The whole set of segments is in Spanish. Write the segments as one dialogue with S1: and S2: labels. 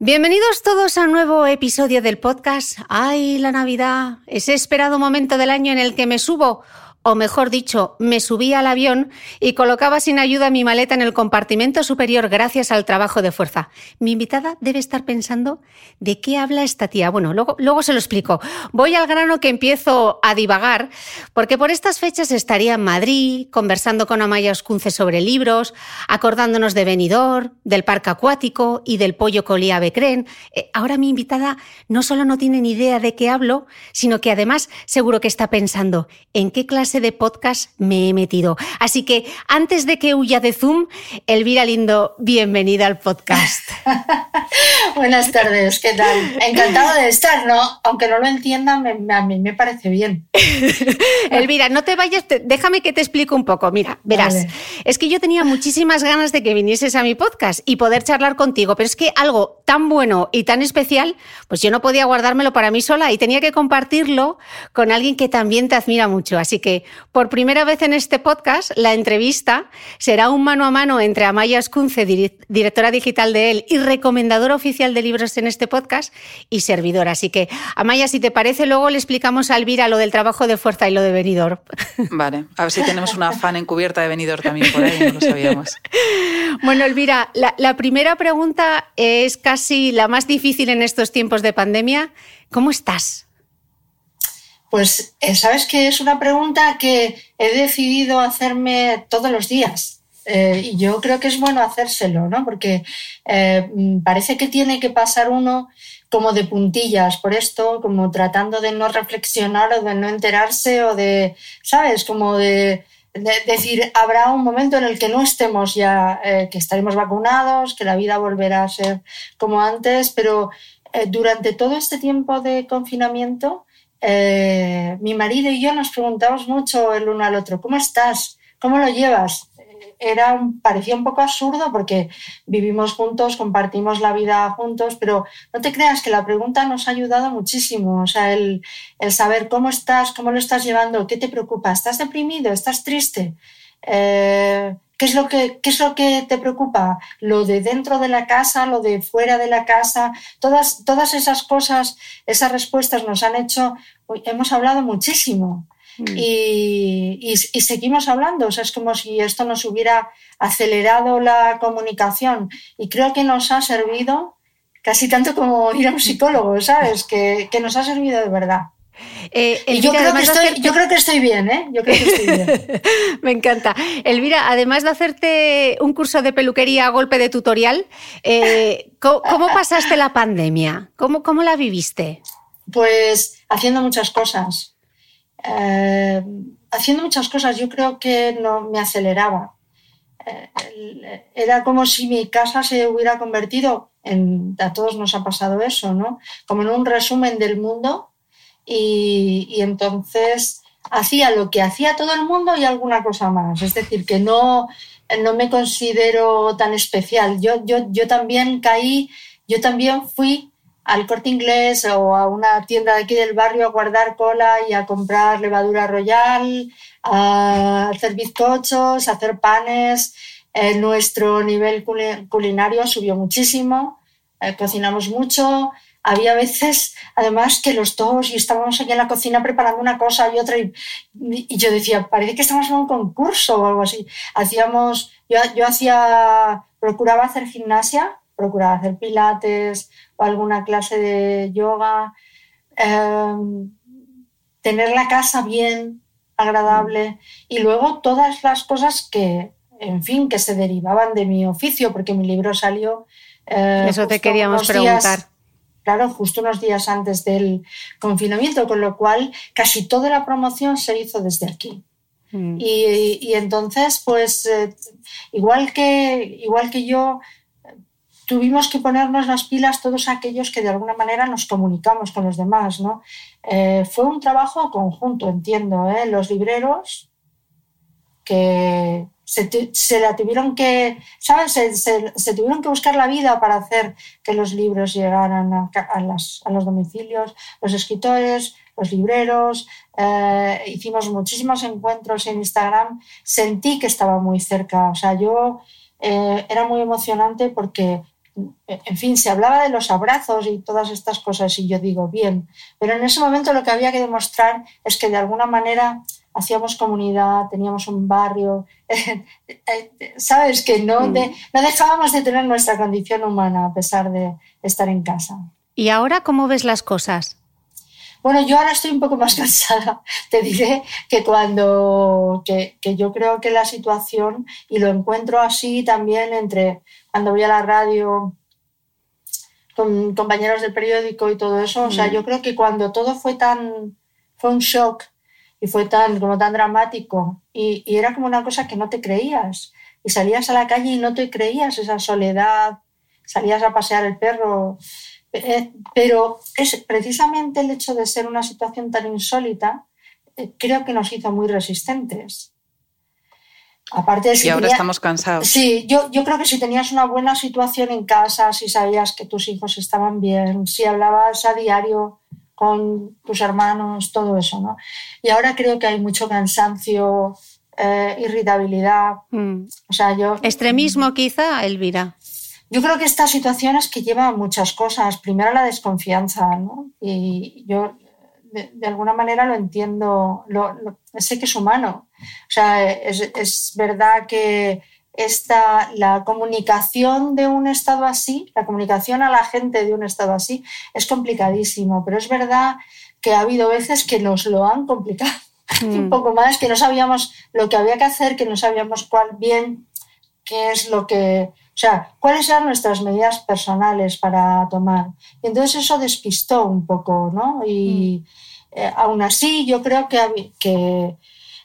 S1: Bienvenidos todos a un nuevo episodio del podcast. ¡Ay, la Navidad! Ese esperado momento del año en el que me subo o mejor dicho, me subí al avión y colocaba sin ayuda mi maleta en el compartimento superior gracias al trabajo de fuerza. Mi invitada debe estar pensando de qué habla esta tía. Bueno, luego, luego se lo explico. Voy al grano que empiezo a divagar, porque por estas fechas estaría en Madrid, conversando con Amaya Oscunce sobre libros, acordándonos de Benidorm, del parque acuático y del pollo colía Becren. Eh, ahora mi invitada no solo no tiene ni idea de qué hablo, sino que además seguro que está pensando en qué clase de podcast me he metido. Así que antes de que huya de Zoom, Elvira Lindo, bienvenida al podcast.
S2: Buenas tardes, ¿qué tal? Encantado de estar, ¿no? Aunque no lo entiendan, a mí me parece bien.
S1: Elvira, no te vayas, déjame que te explique un poco. Mira, verás, es que yo tenía muchísimas ganas de que vinieses a mi podcast y poder charlar contigo, pero es que algo tan bueno y tan especial, pues yo no podía guardármelo para mí sola y tenía que compartirlo con alguien que también te admira mucho. Así que por primera vez en este podcast, la entrevista será un mano a mano entre Amaya Escunce, directora digital de él y recomendadora oficial de libros en este podcast, y servidora. Así que, Amaya, si te parece, luego le explicamos a Elvira lo del trabajo de fuerza y lo de venidor.
S3: Vale, a ver si tenemos una fan encubierta de venidor también por ahí, no lo sabíamos.
S1: Bueno, Elvira, la primera pregunta es casi la más difícil en estos tiempos de pandemia. ¿Cómo estás?
S2: Pues eh, sabes que es una pregunta que he decidido hacerme todos los días. Eh, y yo creo que es bueno hacérselo, ¿no? Porque eh, parece que tiene que pasar uno como de puntillas por esto, como tratando de no reflexionar o de no enterarse o de, ¿sabes? Como de, decir, habrá un momento en el que no estemos ya, que estaremos vacunados, que la vida volverá a ser como antes, pero durante todo este tiempo de confinamiento, eh, mi marido y yo nos preguntamos mucho el uno al otro, ¿cómo estás? ¿Cómo lo llevas? Era parecía un poco absurdo porque vivimos juntos, compartimos la vida juntos, pero no te creas que la pregunta nos ha ayudado muchísimo. O sea, el, el saber cómo estás, cómo lo estás llevando, qué te preocupa, ¿estás deprimido? ¿Estás triste? Eh, ¿Qué es, lo que, ¿Qué es lo que te preocupa? Lo de dentro de la casa, lo de fuera de la casa, todas, todas esas cosas, esas respuestas nos han hecho, hemos hablado muchísimo mm. y, y, seguimos hablando, o sea, es como si esto nos hubiera acelerado la comunicación y creo que nos ha servido casi tanto como ir a un psicólogo, ¿sabes? Que, que nos ha servido de verdad. Eh, y yo creo, que estoy, yo creo que estoy bien, ¿eh? Yo creo que estoy bien.
S1: Me encanta. Elvira, además de hacerte un curso de peluquería a golpe de tutorial, eh, ¿cómo, pasaste la pandemia? ¿Cómo, ¿Cómo, la viviste?
S2: Pues haciendo muchas cosas. Eh, haciendo muchas cosas. Yo creo que no me aceleraba. era como si mi casa se hubiera convertido en, a todos nos ha pasado eso, ¿no? Como en un resumen del mundo y, entonces hacía lo que hacía todo el mundo y alguna cosa más. Es decir, que no, no me considero tan especial. Yo, yo, yo también caí, yo también fui al corte inglés o a una tienda de aquí del barrio a guardar cola y a comprar levadura royal, a hacer bizcochos, a hacer panes. Eh, nuestro nivel culinario subió muchísimo, eh, cocinamos mucho, había veces, además, que los dos y estábamos aquí en la cocina preparando una cosa y otra y, yo decía, parece que estamos en un concurso o algo así. Hacíamos, yo, yo hacía, procuraba hacer gimnasia, procuraba hacer pilates o alguna clase de yoga, em, tener la casa bien, agradable y luego todas las cosas que, en fin, que se derivaban de mi oficio, porque mi libro salió.
S1: Eh, Eso te queríamos preguntar
S2: claro, justo unos días antes del confinamiento, con lo cual casi toda la promoción se hizo desde aquí. Mm. Y, entonces, pues, eh, igual, que, igual que yo, tuvimos que ponernos las pilas todos aquellos que de alguna manera nos comunicamos con los demás, ¿no? Eh, fue un trabajo conjunto, entiendo, ¿eh? Los libreros que se, la tuvieron que, ¿sabes? Se, tuvieron que buscar la vida para hacer que los libros llegaran a, a, los domicilios, los escritores, los libreros, eh, hicimos muchísimos encuentros en Instagram, sentí que estaba muy cerca, o sea, yo era muy emocionante porque, en fin, se hablaba de los abrazos y todas estas cosas y yo digo, bien, pero en ese momento lo que había que demostrar es que de alguna manera hacíamos comunidad, teníamos un barrio, sabes que no, mm. no dejábamos de tener nuestra condición humana a pesar de estar en casa.
S1: ¿Y ahora cómo ves las cosas?
S2: Bueno, yo ahora estoy un poco más cansada. Te diré que cuando, que, que, yo creo que la situación, y lo encuentro así también entre cuando voy a la radio con compañeros del periódico y todo eso, o sea, mm. yo creo que cuando todo fue tan, fue un shock y fue tan, como tan dramático y, era como una cosa que no te creías y salías a la calle y no te creías esa soledad, salías a pasear el perro, eh, pero es precisamente el hecho de ser una situación tan insólita eh, creo que nos hizo muy resistentes.
S3: Aparte de y ahora estamos cansados.
S2: Sí, yo, yo creo que si tenías una buena situación en casa, si sabías que tus hijos estaban bien, si hablabas a diario con tus hermanos, todo eso, ¿no? Y ahora creo que hay mucho cansancio, eh, irritabilidad. Mm. O sea, yo...
S1: Extremismo quizá, Elvira.
S2: Yo creo que esta situación es que lleva muchas cosas. Primero la desconfianza, ¿no? Y yo de, alguna manera lo entiendo, lo, sé que es humano. O sea, es, es verdad que esta, la comunicación de un estado así, la comunicación a la gente de un estado así, es complicadísimo, pero es verdad que ha habido veces que nos lo han complicado un mm. poco más, que no sabíamos lo que había que hacer, que no sabíamos cuál bien, qué es lo que, o sea, cuáles eran nuestras medidas personales para tomar. Y entonces eso despistó un poco, ¿no? Y mm. eh, aún así yo creo que, que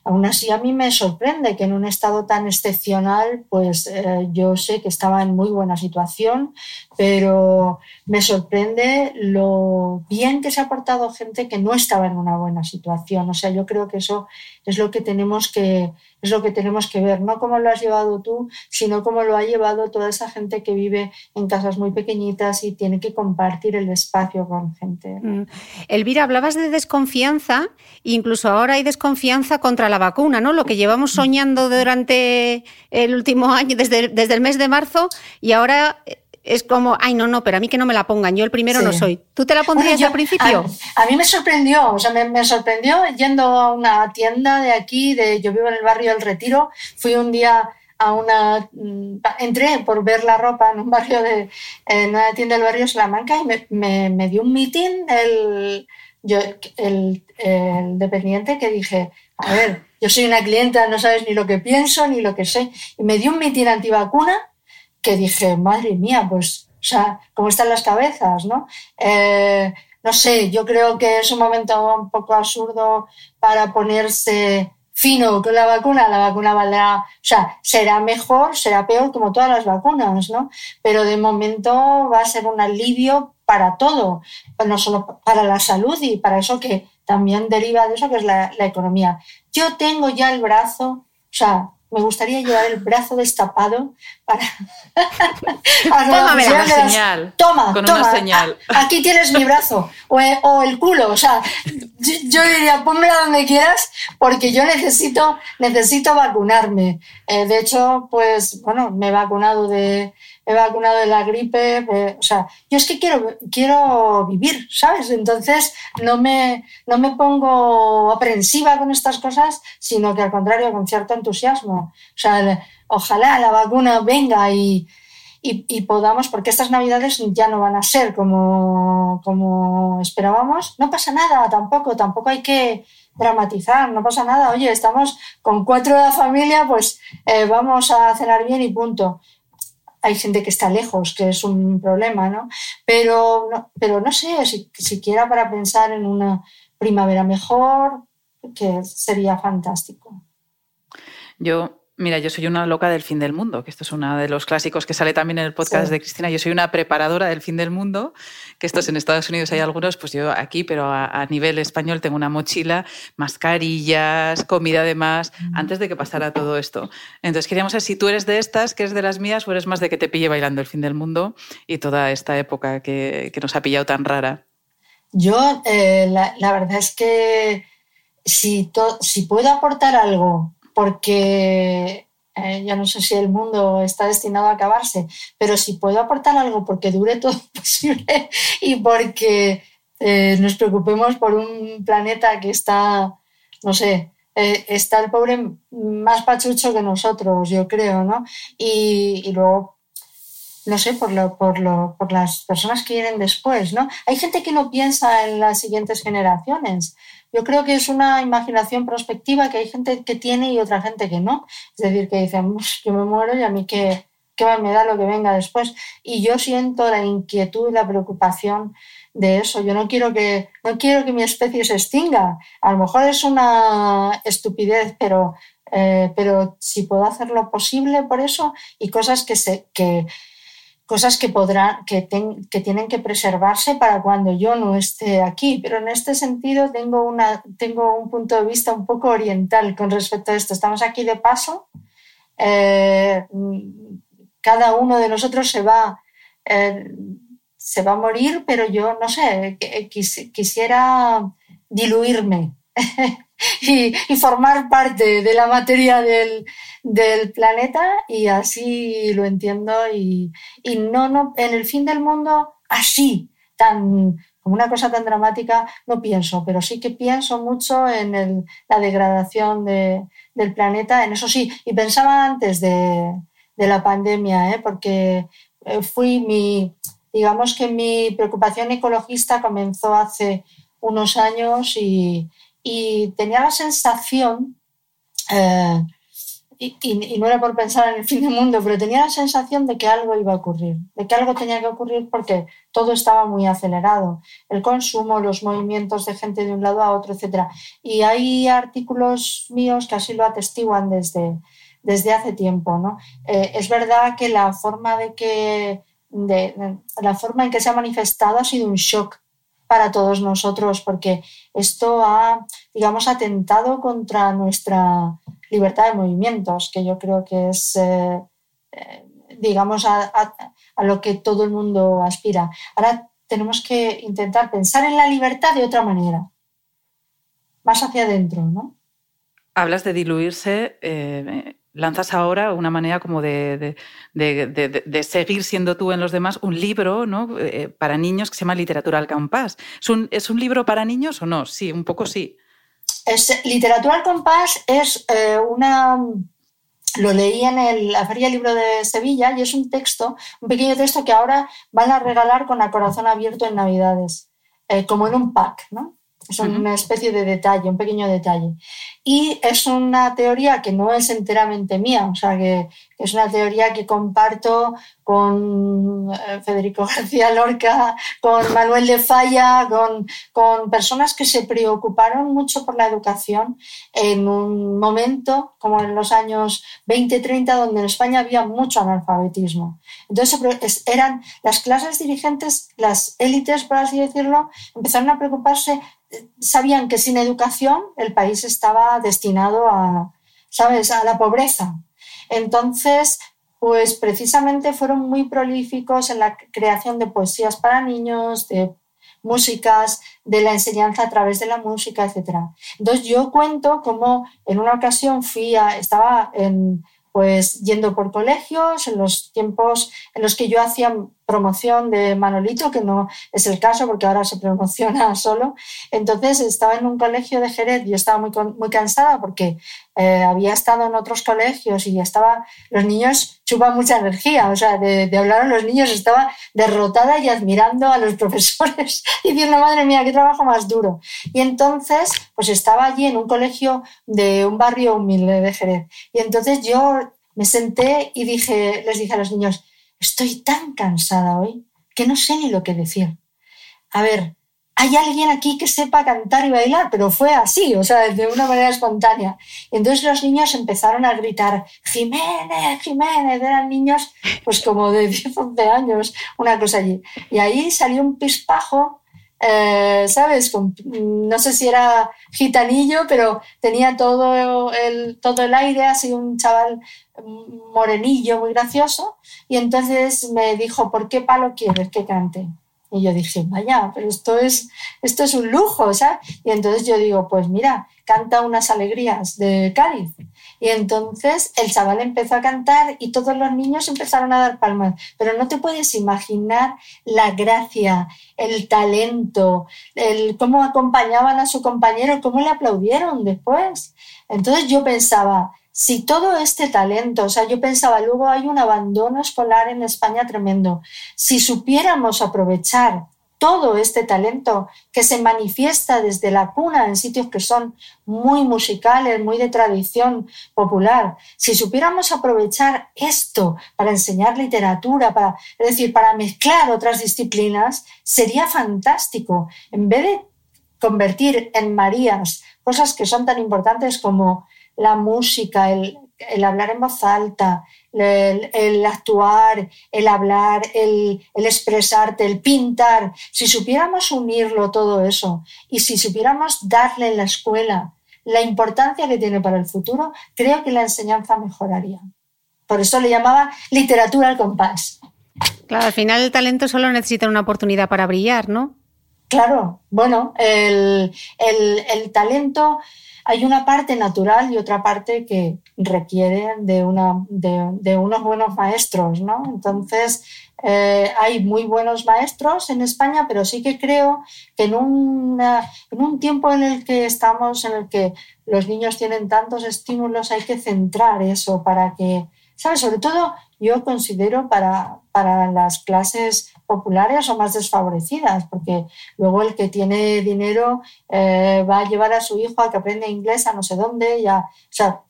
S2: Aún así, a mí me sorprende que en un estado tan excepcional, pues eh, yo sé que estaba en muy buena situación, pero me sorprende lo bien que se ha portado gente que no estaba en una buena situación. O sea, yo creo que eso es lo que tenemos que, es lo que, tenemos que ver, no cómo lo has llevado tú, sino cómo lo ha llevado toda esa gente que vive en casas muy pequeñitas y tiene que compartir el espacio con gente. Mm.
S1: Elvira, hablabas de desconfianza, incluso ahora hay desconfianza contra la vacuna, ¿no? Lo que llevamos soñando durante el último año, desde, desde el mes de marzo, y ahora es como, ay, no, no, pero a mí que no me la pongan, yo el primero no soy. ¿Tú te la pondrías al principio?
S2: A, mí me sorprendió, o sea, me, sorprendió yendo a una tienda de aquí, de, yo vivo en el barrio del Retiro, fui un día a una... mm, Entré por ver la ropa en un barrio de... En una tienda del barrio Salamanca y me, me, me dio un meeting el, yo, el, el dependiente que dije, a ver, yo soy una clienta, no sabes ni lo que pienso ni lo que sé. Y me dio un mitin antivacuna que dije, madre mía, pues, o sea, cómo están las cabezas, ¿no? Eh, no sé, yo creo que es un momento un poco absurdo para ponerse fino con la vacuna. La vacuna valdrá, o sea, será mejor, será peor como todas las vacunas, ¿no? Pero de momento va a ser un alivio para todo, no solo para la salud y para eso que también deriva de eso que es la, la economía. Yo tengo ya el brazo, o sea, me gustaría llevar el brazo destapado para. para
S3: Póngame una señal,
S2: Toma,
S3: con
S2: toma.
S3: una señal.
S2: Aquí tienes mi brazo o, eh, o el culo, o sea, yo, yo diría pónmela donde quieras porque yo necesito necesito vacunarme. Eh, de hecho, pues bueno, me he vacunado de he vacunado de la gripe, eh, o sea, yo es que quiero quiero vivir, ¿sabes? Entonces no me no me pongo aprensiva con estas cosas, sino que al contrario con cierto entusiasmo. O sea, ojalá la vacuna venga y, y, y podamos, porque estas navidades ya no van a ser como, como esperábamos. No pasa nada tampoco, tampoco hay que dramatizar, no pasa nada. Oye, estamos con cuatro de la familia, pues eh, vamos a cenar bien y punto. Hay gente que está lejos, que es un problema, ¿no? Pero no, pero no sé, si, siquiera para pensar en una primavera mejor, que sería fantástico.
S3: Yo, mira, yo soy una loca del fin del mundo, que esto es uno de los clásicos que sale también en el podcast
S2: Sí.
S3: de Cristina. Yo soy una preparadora del fin del mundo, que estos en Estados Unidos hay algunos, pues yo aquí, pero a, a nivel español tengo una mochila, mascarillas, comida de más, antes de que pasara todo esto. Entonces queríamos saber si tú eres de estas, que eres de las mías, o eres más de que te pille bailando el fin del mundo y toda esta época que, que nos ha pillado tan rara.
S2: Yo, eh, la, la verdad es que si, to- si puedo aportar algo, porque eh, yo no sé si el mundo está destinado a acabarse, pero si puedo aportar algo porque dure todo lo posible y porque eh, nos preocupemos por un planeta que está, no sé, eh, está el pobre más pachucho que nosotros, yo creo, ¿no? Y, y luego no sé, por, lo, por, lo, por las personas que vienen después, ¿no? Hay gente que no piensa en las siguientes generaciones. Yo creo que es una imaginación prospectiva que hay gente que tiene y otra gente que no. Es decir, que dicen, "Uf, yo me muero y a mí qué, qué más me da lo que venga después. Y yo siento la inquietud y la preocupación de eso. Yo no quiero que, no quiero que mi especie se extinga. A lo mejor es una estupidez, pero, eh, pero si puedo hacer lo posible por eso y cosas que, se, que, cosas que, podrán, que, ten, que, tienen que preservarse para cuando yo no esté aquí. Pero en este sentido tengo, una, tengo un punto de vista un poco oriental con respecto a esto. Estamos aquí de paso. Eh, cada uno de nosotros se va, eh, se va a morir, pero yo no sé, quis, quisiera diluirme. y, formar parte de la materia del, del, planeta y así lo entiendo y, y, no, no, en el fin del mundo así, tan como una cosa tan dramática, no pienso, pero sí que pienso mucho en el, la degradación de, del planeta, en eso sí, y pensaba antes de, de la pandemia, ¿eh? porque fui mi, digamos que mi preocupación ecologista comenzó hace unos años y, y tenía la sensación, eh, y, no era por pensar en el fin del mundo, pero tenía la sensación de que algo iba a ocurrir, de que algo tenía que ocurrir porque todo estaba muy acelerado, el consumo, los movimientos de gente de un lado a otro, etc. Y hay artículos míos que así lo atestiguan desde, desde hace tiempo. ¿no? Eh, es verdad que la forma, de que, de, la forma en que se ha manifestado ha sido un shock para todos nosotros, porque esto ha, digamos, atentado contra nuestra libertad de movimientos, que yo creo que es, eh, eh, digamos, a, a, a, lo que todo el mundo aspira. Ahora tenemos que intentar pensar en la libertad de otra manera, más hacia adentro, ¿no?
S3: Hablas de diluirse. Eh, lanzas ahora una manera como de, de, de, de, seguir siendo tú en los demás, un libro ¿no? Para niños que se llama Literatura al compás. ¿Es un, ¿Es un libro para niños o no? Sí, un poco sí.
S2: Es, literatura al compás es eh, una, lo leí en la Feria Libro de Sevilla y es un texto, un pequeño texto que ahora van a regalar con el corazón abierto en Navidades, eh, como en un pack, ¿no? Es una especie de detalle, un pequeño detalle. Y es una teoría que no es enteramente mía, o sea, que, es una teoría que comparto con eh, Federico García Lorca, con Manuel de Falla, con, con personas que se preocuparon mucho por la educación en un momento como en los años 20-30, donde en España había mucho analfabetismo. Entonces eran las clases dirigentes, las élites, por así decirlo, empezaron a preocuparse sabían que sin educación el país estaba destinado a, ¿sabes?, a la pobreza. Entonces, pues precisamente fueron muy prolíficos en la creación de poesías para niños, de músicas, de la enseñanza a través de la música, etc. Entonces yo cuento cómo en una ocasión fui a, estaba en, pues yendo por colegios, en los tiempos en los que yo hacía promoción de Manolito, que no es el caso porque ahora se promociona solo. Entonces estaba en un colegio de Jerez, yo estaba muy, muy cansada porque eh, había estado en otros colegios y estaba, los niños chupan mucha energía, o sea, de, hablar a los niños estaba derrotada y admirando a los profesores, diciendo, madre mía, qué trabajo más duro. Y entonces, pues estaba allí en un colegio de un barrio humilde de Jerez. Y entonces yo me senté y dije, les dije a los niños, estoy tan cansada hoy que no sé ni lo que decir. A ver, hay alguien aquí que sepa cantar y bailar, pero fue así, o sea, de una manera espontánea. Entonces los niños empezaron a gritar, Jiménez, Jiménez, eran niños pues como de 10, 11 años, una cosa allí. Y ahí salió un pispajo, eh, ¿sabes? no sé si era gitanillo, pero tenía todo el, todo el aire, así un chaval morenillo, muy gracioso. Y entonces me dijo, ¿por qué palo quieres que cante? Y yo dije, vaya, pero esto es, esto es un lujo, ¿sabes? Y entonces yo digo, pues mira, canta unas alegrías de Cádiz. Y entonces el chaval empezó a cantar y todos los niños empezaron a dar palmas. Pero no te puedes imaginar la gracia, el talento, el cómo acompañaban a su compañero, cómo le aplaudieron después. Entonces yo pensaba, si todo este talento, o sea, yo pensaba, luego hay un abandono escolar en España tremendo, si supiéramos aprovechar todo este talento que se manifiesta desde la cuna en sitios que son muy musicales, muy de tradición popular, si supiéramos aprovechar esto para enseñar literatura, para, es decir, para mezclar otras disciplinas, sería fantástico. En vez de convertir en Marías cosas que son tan importantes como la música, el, hablar en voz alta, el, actuar, el hablar, el, expresarte, el pintar, si supiéramos unirlo todo eso y si supiéramos darle en la escuela la importancia que tiene para el futuro, creo que la enseñanza mejoraría. Por eso le llamaba literatura al compás.
S1: Claro, al final el talento solo necesita una oportunidad para brillar, ¿no?
S2: Claro, bueno, el, el talento hay una parte natural y otra parte que requiere de, una, de, unos buenos maestros, ¿no? Entonces, eh, hay muy buenos maestros en España, pero sí que creo que en, en un tiempo en el que estamos, en el que los niños tienen tantos estímulos, hay que centrar eso para que, ¿sabes? Sobre todo yo considero para, para las clases populares o más desfavorecidas, porque luego el que tiene dinero eh, va a llevar a su hijo a que aprenda inglés a no sé dónde, ya, o sea,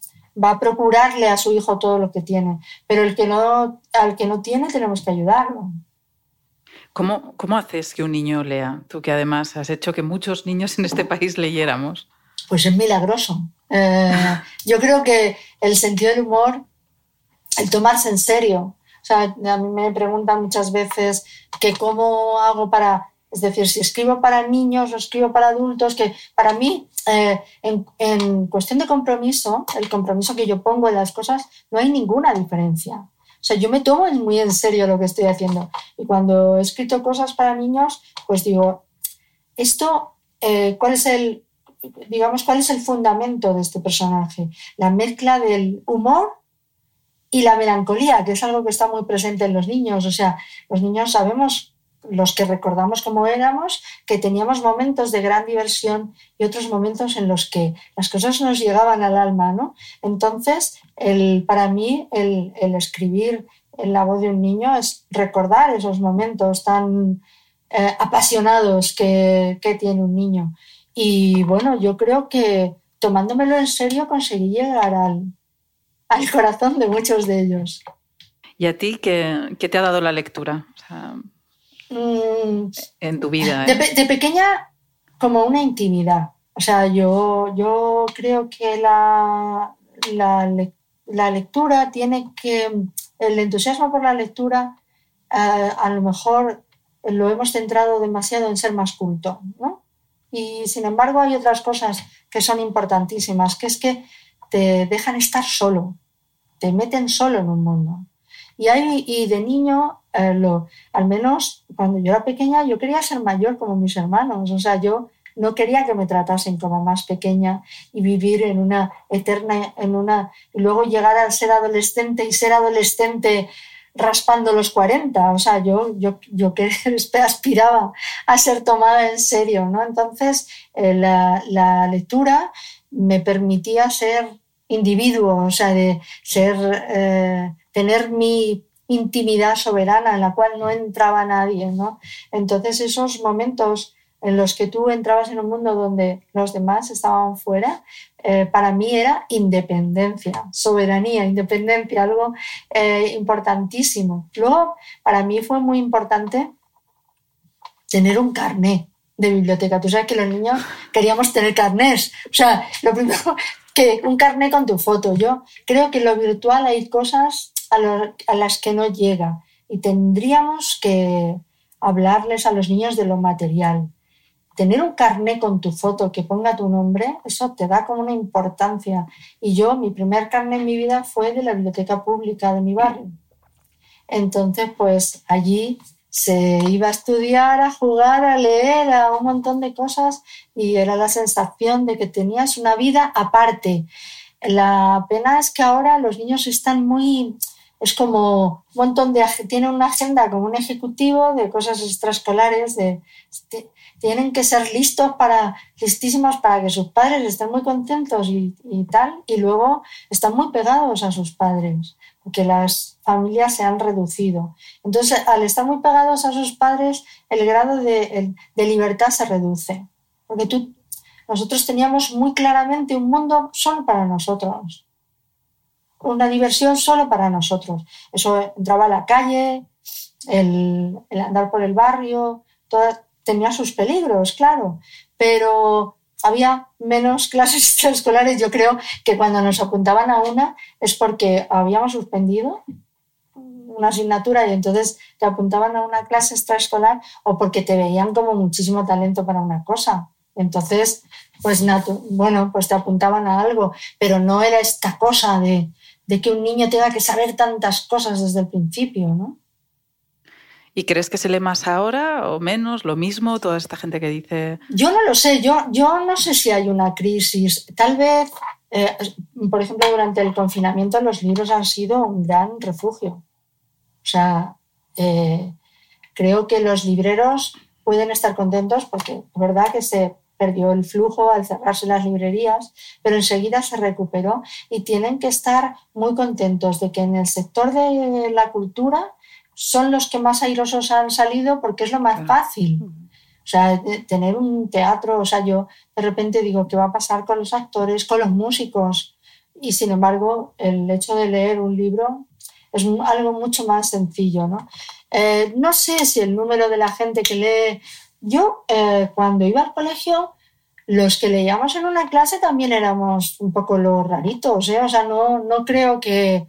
S2: va a procurarle a su hijo todo lo que tiene, pero el que no, al que no tiene tenemos que ayudarlo.
S3: ¿Cómo, ¿Cómo haces que un niño lea? Tú que además has hecho que muchos niños en este país leyéramos.
S2: Pues es milagroso. Eh, yo creo que el sentido del humor, el tomarse en serio, o sea, a mí me preguntan muchas veces que cómo hago para, es decir, si escribo para niños o escribo para adultos, que para mí, eh, en, cuestión de compromiso, el compromiso que yo pongo en las cosas, no hay ninguna diferencia. O sea, yo me tomo muy en serio lo que estoy haciendo. Y cuando he escrito cosas para niños, pues digo, esto, eh, ¿cuál es el, digamos, cuál es el fundamento de este personaje? La mezcla del humor y la melancolía, que es algo que está muy presente en los niños. O sea, los niños sabemos los que recordamos cómo éramos, que teníamos momentos de gran diversión y otros momentos en los que las cosas nos llegaban al alma, ¿no? Entonces, el, para mí, el, escribir en la voz de un niño es recordar esos momentos tan eh, apasionados que, que, tiene un niño. Y bueno, yo creo que tomándomelo en serio conseguí llegar al, al corazón de muchos de ellos.
S3: ¿Y a ti qué, qué te ha dado la lectura?
S2: Mm,
S3: en tu vida.
S2: De, ¿eh? de, pequeña, como una intimidad. O sea, yo, yo creo que la, la, la lectura tiene que. El entusiasmo por la lectura, eh, a lo mejor lo hemos centrado demasiado en ser más culto, ¿no? Y sin embargo, hay otras cosas que son importantísimas, que es que te dejan estar solo, te meten solo en un mundo. Y, y de niño, eh, lo, al menos cuando yo era pequeña, yo quería ser mayor como mis hermanos. O sea, yo no quería que me tratasen como más pequeña y vivir en una eterna, en una, y luego llegar a ser adolescente y ser adolescente raspando los 40. O sea, yo, yo, yo que aspiraba a ser tomada en serio, ¿no? Entonces, eh, la, la, lectura me permitía ser individuo, o sea, de ser, eh, tener mi intimidad soberana en la cual no entraba nadie, ¿no? Entonces esos momentos en los que tú entrabas en un mundo donde los demás estaban fuera, eh, para mí era independencia, soberanía, independencia, algo eh, importantísimo. Luego, para mí fue muy importante tener un carné de biblioteca. Tú sabes que los niños queríamos tener carnés. O sea, lo primero que un carné con tu foto. Yo creo que en lo virtual hay cosas a, las que no llega y tendríamos que hablarles a los niños de lo material. Tener un carné con tu foto que ponga tu nombre, eso te da como una importancia. Y yo, mi primer carné en mi vida fue de la biblioteca pública de mi barrio. Entonces, pues allí se iba a estudiar, a jugar, a leer, a un montón de cosas y era la sensación de que tenías una vida aparte. La pena es que ahora los niños están muy, es como un montón de, tienen una agenda como un ejecutivo de cosas extraescolares, de, tienen que ser listos para, listísimos para que sus padres estén muy contentos y, y tal, y luego están muy pegados a sus padres, porque las familias se han reducido. Entonces, al estar muy pegados a sus padres, el grado de, de libertad se reduce, porque tú, nosotros teníamos muy claramente un mundo solo para nosotros una diversión solo para nosotros. Eso entraba a la calle, el andar por el barrio, tenía sus peligros, claro, pero había menos clases escolares. Yo creo que cuando nos apuntaban a una es porque habíamos suspendido una asignatura y entonces te apuntaban a una clase extraescolar o porque te veían como muchísimo talento para una cosa. Entonces, pues bueno, pues te apuntaban a algo, pero no era esta cosa de que un niño tenga que saber tantas cosas desde el principio, ¿no?
S3: ¿Y crees que se lee más ahora o menos, lo mismo, toda esta gente que dice...
S2: Yo no lo sé, yo, yo no sé si hay una crisis. Tal vez, eh, por ejemplo, durante el confinamiento los libros han sido un gran refugio. O sea, eh, creo que los libreros pueden estar contentos porque es verdad que se perdió el flujo al cerrarse las librerías, pero enseguida se recuperó y tienen que estar muy contentos de que en el sector de la cultura son los que más airosos han salido porque es lo más fácil. O sea, tener un teatro, o sea, yo de repente digo, ¿qué va a pasar con los actores, con los músicos? Y sin embargo, el hecho de leer un libro es algo mucho más sencillo, ¿no? Eh, no sé si el número de la gente que lee yo, eh, cuando iba al colegio, los que leíamos en una clase también éramos un poco los raritos, ¿eh? O sea, no, no creo que...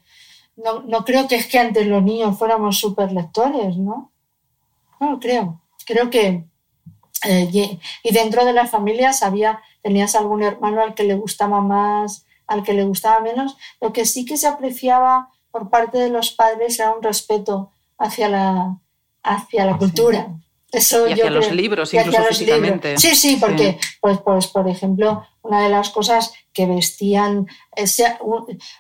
S2: No, no, creo que es que antes los niños fuéramos súper lectores, ¿no? No creo. Creo que... Eh, y dentro de las familias había, tenías algún hermano al que le gustaba más, al que le gustaba menos. Lo que sí que se apreciaba por parte de los padres era un respeto hacia la, hacia la cultura.
S3: Eso y hacia los libros, incluso físicamente.
S2: Sí, sí, porque, Pues, pues, por ejemplo, una de las cosas que vestían. Eh, se, ha,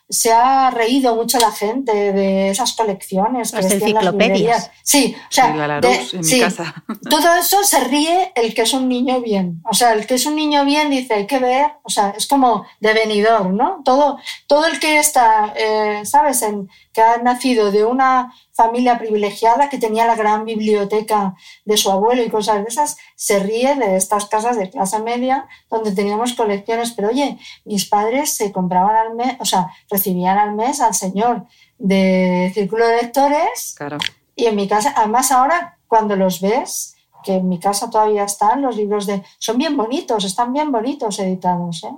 S2: se, ha, reído mucho la gente de esas colecciones.
S1: Que las enciclopedias.
S2: sí, o sea,
S3: la de, en mi casa.
S2: todo eso se ríe el que es un niño bien. O sea, el que es un niño bien dice, hay que ver, o sea, es como de venidor, ¿no? Todo, todo el que está, eh, ¿sabes?, en, que ha nacido de una familia privilegiada que tenía la gran biblioteca de su abuelo y cosas de esas, se ríe de estas casas de clase media donde teníamos colecciones. Pero oye, mis padres se compraban al mes, o sea, recibían al mes al señor de círculo de lectores.
S3: Claro.
S2: Y en mi casa, además ahora cuando los ves, que en mi casa todavía están los libros de... Son bien bonitos, están bien bonitos editados. ¿eh?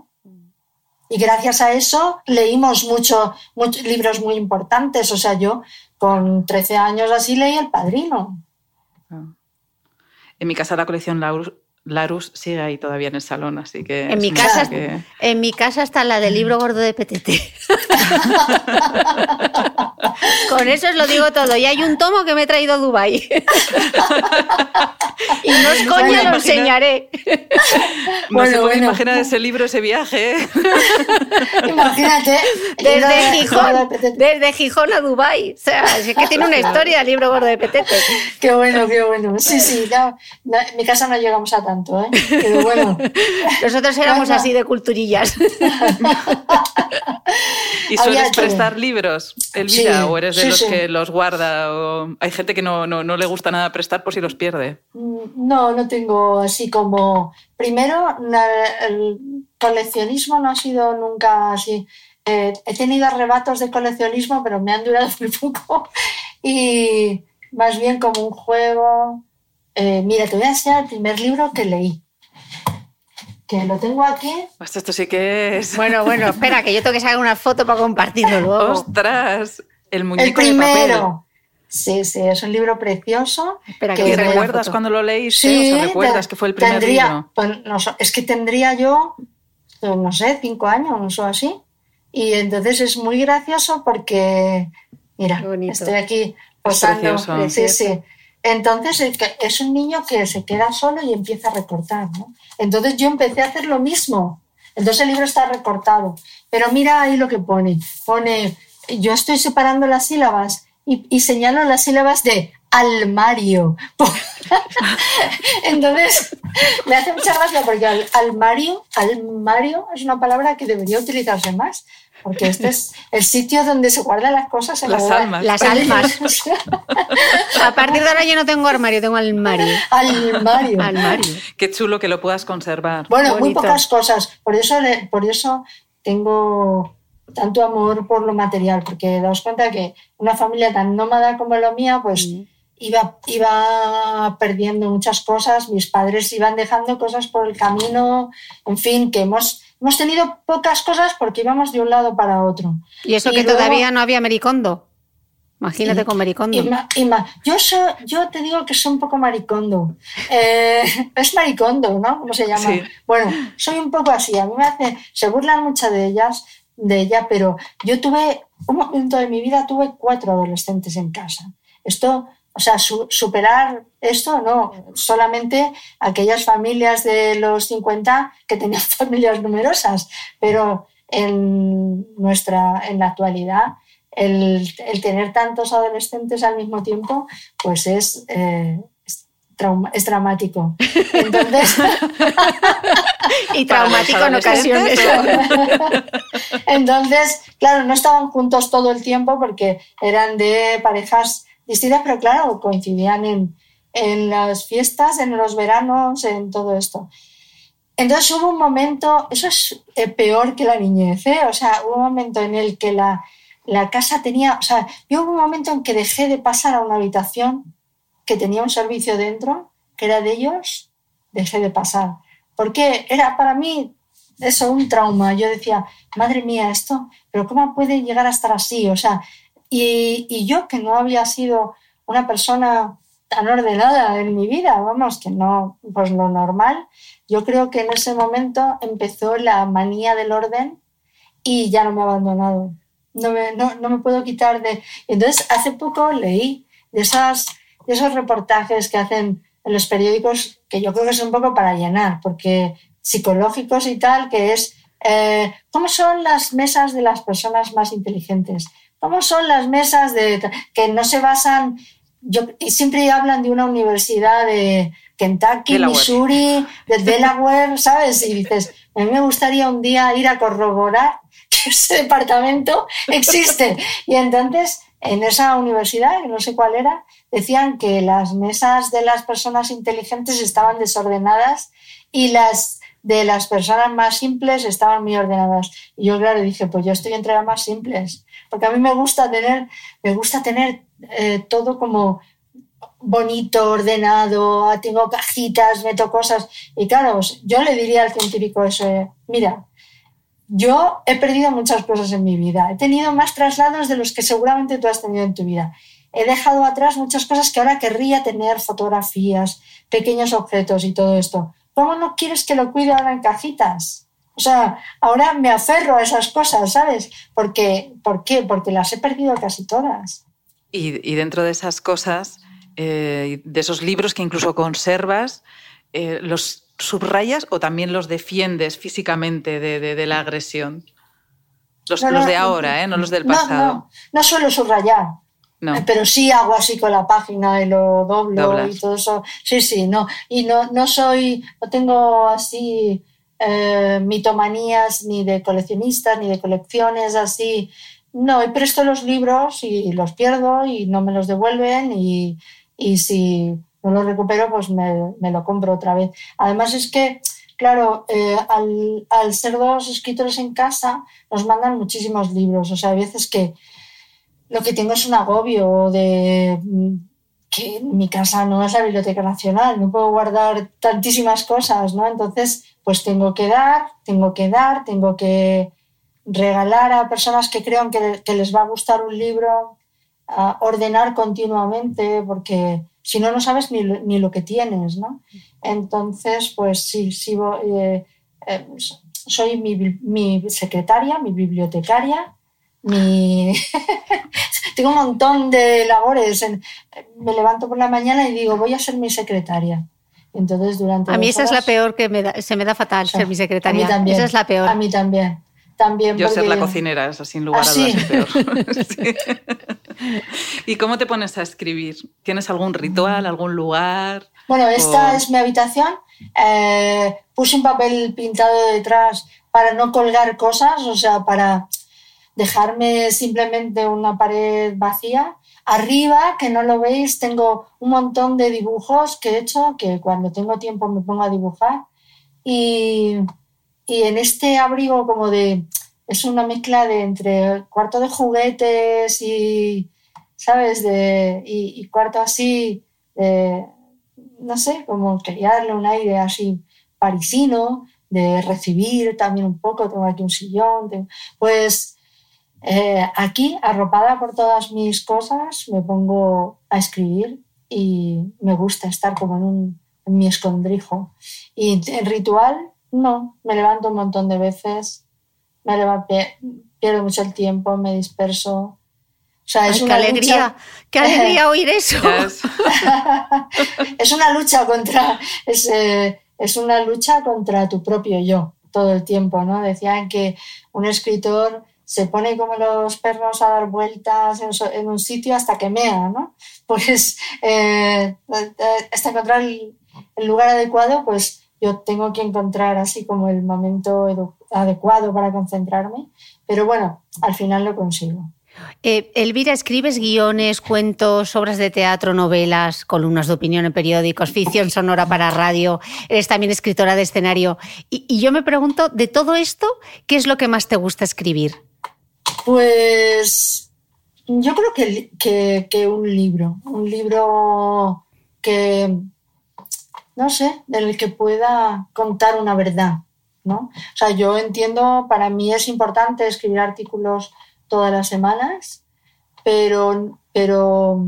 S2: Y gracias a eso leímos mucho, muchos libros muy importantes. O sea, yo con 13 años así leí El Padrino.
S3: Ah. En mi casa la colección Larus, Larus sigue ahí todavía en el salón, así que...
S1: En mi, casa, en mi casa está la del libro gordo de Petete. Con eso os lo digo todo. Y hay un tomo que me he traído a Dubái. y no es coña, lo enseñaré.
S3: No bueno, se puede bueno. imaginar ese libro, ese viaje.
S2: Imagínate.
S1: Desde Gijón, desde Gijón a Dubái. O sea, es que tiene una historia el libro gordo de Petete.
S2: Qué bueno, qué bueno. Sí, sí, ya, en mi casa no llegamos a tanto, ¿eh? Pero bueno.
S1: Nosotros éramos así de culturillas.
S3: ¿Y sueles prestar libros, Elvira? Sí, ¿O eres de sí, los sí. que los guarda? O... Hay gente que no, no, no, le gusta nada prestar por si los pierde.
S2: Mm, no, no tengo así como... Primero, el coleccionismo no ha sido nunca así. Eh, he tenido arrebatos de coleccionismo, pero me han durado muy poco. Y más bien como un juego. Eh, mira, te voy a enseñar el primer libro que leí que lo tengo aquí.
S3: Pues esto sí que es.
S1: Bueno, bueno, espera, que yo tengo que sacar una foto para compartirlo luego.
S3: ¡Ostras! El muñeco
S2: El primero. Sí, sí, es un libro precioso.
S3: Espera, que, que recuerdas cuando lo leíste? Sí, o sea, ¿recuerdas que fue el primer
S2: tendría,
S3: libro?
S2: Pues, no, es que tendría yo, no sé, cinco años o así. Y entonces es muy gracioso porque, mira, estoy aquí posando. Sí, sí. Entonces es un niño que se queda solo y empieza a recortar. ¿no? Entonces yo empecé a hacer lo mismo. Entonces el libro está recortado. Pero mira ahí lo que pone. Pone, yo estoy separando las sílabas y, y señalo las sílabas de almario. Entonces, me hace mucha gracia porque al, almario, almario es una palabra que debería utilizarse más, porque este es el sitio donde se guardan las cosas. En
S3: las
S2: la
S3: almas.
S1: Las almas. A partir de ahora yo no tengo armario, tengo almario.
S2: Almario.
S1: Almario.
S3: Qué chulo que lo puedas conservar.
S2: Bueno,
S1: Bonito.
S2: muy pocas cosas. Por eso, por eso tengo tanto amor por lo material, porque daos cuenta que una familia tan nómada como la mía, pues
S1: Mm.
S2: Iba, iba perdiendo muchas cosas, mis padres iban dejando cosas por el camino, en fin, que hemos, hemos tenido pocas cosas porque íbamos de un lado para otro.
S1: Y eso
S2: Y
S1: que
S2: luego-
S1: todavía no había Mericondo. Imagínate
S2: Y-
S1: con Mericondo.
S2: Y ma- y ma- yo, soy, yo te digo que soy un poco maricondo. Eh, es maricondo, ¿no? ¿Cómo se llama?
S3: Sí.
S2: Bueno, soy un poco así. A mí me hace, se burlan mucho de ellas, de ella, pero yo tuve, un momento de mi vida tuve cuatro adolescentes en casa. Esto, o sea, su- superar esto, no, solamente aquellas familias de los 50 que tenían familias numerosas, pero en nuestra, en la actualidad, el, el tener tantos adolescentes al mismo tiempo, pues es, eh, es, trauma- es dramático. Entonces,
S1: Y traumático en ocasiones.
S2: entonces, claro, no estaban juntos todo el tiempo porque eran de parejas distintas, pero claro, coincidían en, en las fiestas, en los veranos, en todo esto. Entonces hubo un momento, eso es eh, peor que la niñez, ¿eh? o sea, hubo un momento en el que la, la casa tenía, o sea, hubo un momento en que dejé de pasar a una habitación que tenía un servicio dentro, que era de ellos, dejé de pasar. Porque era para mí eso un trauma. Yo decía, madre mía, esto, pero ¿cómo puede llegar a estar así? O sea, y, yo que no había sido una persona tan ordenada en mi vida, vamos, que no, pues lo normal, yo creo que en ese momento empezó la manía del orden y ya no me ha abandonado. No me, no, no me puedo quitar de... Entonces, hace poco leí de, esas, de esos reportajes que hacen en los periódicos, que yo creo que es un poco para llenar, porque psicológicos y tal, que es eh, cómo son las mesas de las personas más inteligentes, cómo son las mesas de que no se basan, yo, siempre hablan de una universidad de Kentucky, Missouri, de Delaware, ¿sabes? Y dices, a mí me gustaría un día ir a corroborar que ese departamento existe. Y entonces, en esa universidad, que no sé cuál era, decían que las mesas de las personas inteligentes estaban desordenadas y las de las personas más simples estaban muy ordenadas. Y yo, claro, dije, pues yo estoy entre las más simples, porque a mí me gusta tener, me gusta tener eh, todo como bonito, ordenado, tengo cajitas, meto cosas. Y claro, yo le diría al científico eso, eh, mira, yo he perdido muchas cosas en mi vida, he tenido más traslados de los que seguramente tú has tenido en tu vida. He dejado atrás muchas cosas que ahora querría tener, fotografías, pequeños objetos y todo esto. ¿Cómo no quieres que lo cuide ahora en cajitas? O sea, ahora me aferro a esas cosas, ¿sabes? Porque, ¿Por qué? Porque las he perdido casi todas.
S3: Y, dentro de esas cosas, eh, de esos libros que incluso conservas, eh, ¿los subrayas o también los defiendes físicamente de, la agresión? Los, de ahora, ¿eh? no los del pasado.
S2: No, no suelo subrayar. Eh, pero sí hago así con la página y lo doblo y todo eso. Sí, sí, no. Y no, no soy, no tengo así eh, mitomanías ni de coleccionistas ni de colecciones así. No, y presto los libros y los pierdo y no me los devuelven y, y si no los recupero pues me, me, lo compro otra vez. Además es que, claro, eh, al, al ser dos escritores en casa nos mandan muchísimos libros. O sea, hay veces que lo que tengo es un agobio de mm, que mi casa no es la Biblioteca Nacional, no puedo guardar tantísimas cosas, ¿no? Entonces, pues tengo que dar, tengo que dar, tengo que regalar a personas que crean que, les va a gustar un libro, ordenar continuamente, porque si no, no sabes ni, ni, lo que tienes, ¿no? Entonces, pues sí, sí eh, eh, soy mi, mi secretaria, mi bibliotecaria, mi... tengo un montón de labores. Me levanto por la mañana y digo, voy a ser mi secretaria. Entonces, durante
S1: a mí esa es la peor que me da, se me da fatal ser mi secretaria.
S2: A mí también.
S1: Esa es la peor.
S2: A mí también. también
S3: Yo ser la cocinera, eso sin lugar a dudas es peor. ¿Y cómo te pones a escribir? ¿Tienes algún ritual, algún lugar?
S2: Bueno, esta es mi habitación. Eh, puse un papel pintado detrás para no colgar cosas, o sea, para dejarme simplemente una pared vacía. Arriba, que no lo veis, tengo un montón de dibujos que he hecho, que cuando tengo tiempo me pongo a dibujar. Y, y en este abrigo como de... Es una mezcla de entre cuarto de juguetes y, ¿sabes? De, y, cuarto así, no sé, como quería darle un aire así parisino, de recibir también un poco, tengo aquí un sillón, pues eh, aquí, arropada por todas mis cosas, me pongo a escribir y me gusta estar como en, un, en mi escondrijo. Y en ritual, no, me levanto un montón de veces, me levanto, pierdo mucho el tiempo, me disperso.
S1: O sea, es una qué alegría, qué alegría oír eso.
S2: es una lucha contra, es, eh, es una lucha contra tu propio yo todo el tiempo, ¿no? Decían que un escritor se pone como los perros a dar vueltas en, un sitio hasta que mea, ¿no? Pues eh, hasta encontrar el, lugar adecuado, pues yo tengo que encontrar así como el momento adecuado para concentrarme, pero bueno, al final lo consigo.
S1: Eh, Elvira, escribes guiones, cuentos, obras de teatro, novelas, columnas de opinión en periódicos, ficción sonora para radio, eres también escritora de escenario. y yo me pregunto, de todo esto, ¿qué es lo que más te gusta escribir?
S2: Pues yo creo que, que, un libro, un libro que, no sé, del que pueda contar una verdad, ¿no? O sea, yo entiendo, para mí es importante escribir artículos todas las semanas, pero, pero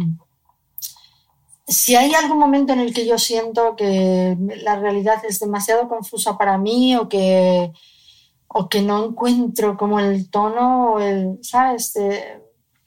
S2: si hay algún momento en el que yo siento que la realidad es demasiado confusa para mí o que o que no encuentro como el tono, el, ¿sabes?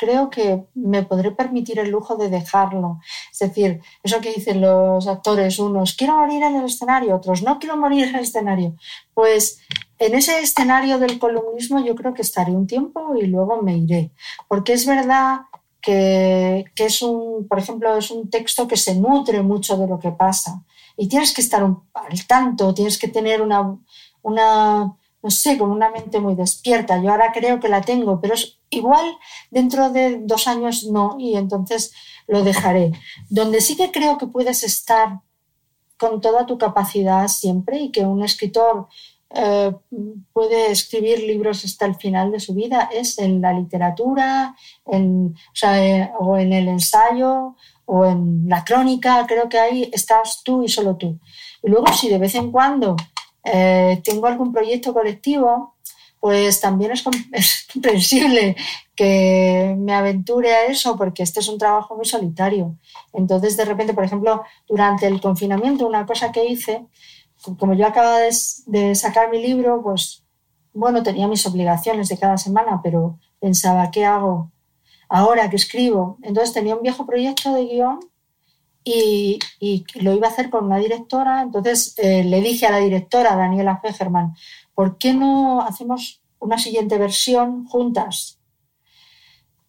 S2: creo que me podré permitir el lujo de dejarlo. Es decir, eso que dicen los actores, unos, quiero morir en el escenario, otros, no quiero morir en el escenario. Pues en ese escenario del columnismo yo creo que estaré un tiempo y luego me iré. Porque es verdad que, que es un, por ejemplo, es un texto que se nutre mucho de lo que pasa. Y tienes que estar al tanto, tienes que tener una, una no sé, con una mente muy despierta. Yo ahora creo que la tengo, pero es igual dentro de dos años no, y entonces lo dejaré. Donde sí que creo que puedes estar con toda tu capacidad siempre y que un escritor eh, puede escribir libros hasta el final de su vida es en la literatura, en, eh, o en el ensayo o en la crónica. Creo que ahí estás tú y solo tú. Y luego si de vez en cuando eh, tengo algún proyecto colectivo, pues también es, comprensible que me aventure a eso porque este es un trabajo muy solitario. Entonces, de repente, por ejemplo, durante el confinamiento, una cosa que hice, como yo acababa de, de sacar mi libro, pues bueno, tenía mis obligaciones de cada semana, pero pensaba, ¿qué hago ahora que escribo? Entonces tenía un viejo proyecto de guion y, lo iba a hacer con una directora. Entonces eh, le dije a la directora, Daniela Fegerman, ¿por qué no hacemos una siguiente versión juntas?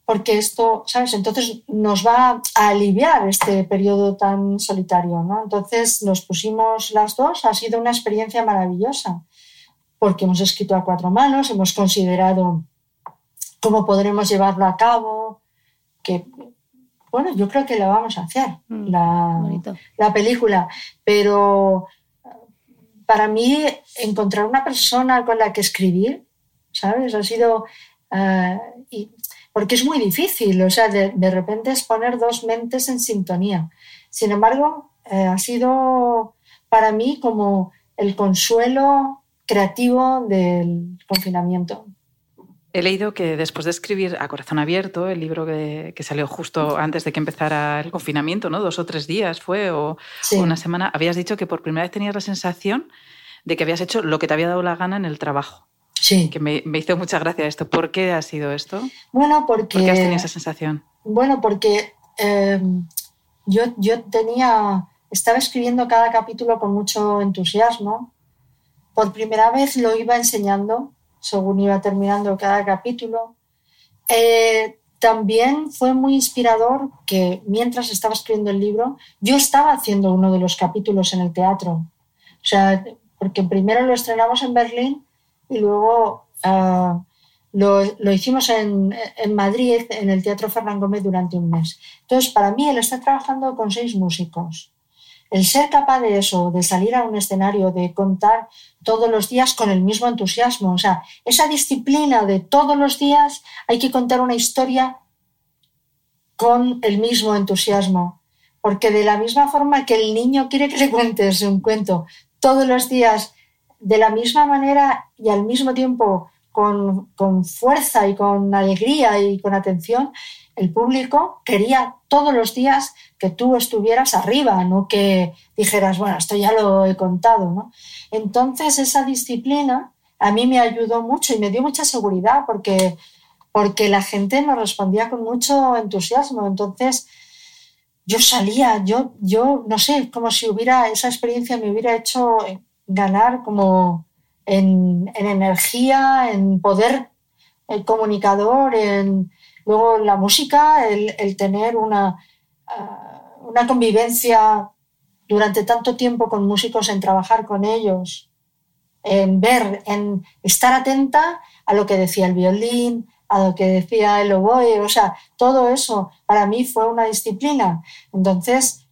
S2: Porque esto, ¿sabes? Entonces nos va a aliviar este periodo tan solitario, ¿no? Entonces nos pusimos las dos, ha sido una experiencia maravillosa, porque hemos escrito a cuatro manos, hemos considerado cómo podremos llevarlo a cabo, que bueno, yo creo que la vamos a hacer, mm, la, película, pero para mí encontrar una persona con la que escribir, ¿sabes? Ha sido... Eh, porque es muy difícil, o sea, de, repente es poner dos mentes en sintonía. Sin embargo, eh, ha sido para mí como el consuelo creativo del confinamiento.
S3: He leído que después de escribir A Corazón Abierto, el libro que, salió justo antes de que empezara el confinamiento, ¿no? dos o tres días fue, o, una semana, habías dicho que por primera vez tenías la sensación de que habías hecho lo que te había dado la gana en el trabajo.
S2: Sí.
S3: Que me, hizo mucha gracia esto. ¿Por qué ha sido esto?
S2: Bueno, porque...
S3: ¿Por qué has tenido esa sensación?
S2: Bueno, porque em, yo, yo tenía... Estaba escribiendo cada capítulo con mucho entusiasmo. Por primera vez lo iba enseñando según iba terminando cada capítulo. Eh, también fue muy inspirador que mientras estaba escribiendo el libro, yo estaba haciendo uno de los capítulos en el teatro. O sea, porque primero lo estrenamos en Berlín y luego ah, lo, lo, hicimos en, en, Madrid, en el Teatro Fernán Gómez, durante un mes. Entonces, para mí, él está trabajando con seis músicos. El ser capaz de eso, de salir a un escenario, de contar todos los días con el mismo entusiasmo. O sea, esa disciplina de todos los días hay que contar una historia con el mismo entusiasmo. Porque de la misma forma que el niño quiere que le cuentes un cuento todos los días, de la misma manera y al mismo tiempo con, con fuerza y con alegría y con atención, el público quería todos los días que tú estuvieras arriba, no que dijeras, bueno, esto ya lo he contado, ¿no? Entonces esa disciplina a mí me ayudó mucho y me dio mucha seguridad porque, porque la gente me respondía con mucho entusiasmo. Entonces yo salía, yo, yo no sé, como si hubiera, esa experiencia me hubiera hecho ganar como en, energía, en poder el comunicador, en luego la música, el, tener una, ah, una convivencia durante tanto tiempo con músicos, en trabajar con ellos, en ver, en estar atenta a lo que decía el violín, a lo que decía el oboe, o sea, todo eso para mí fue una disciplina. Entonces,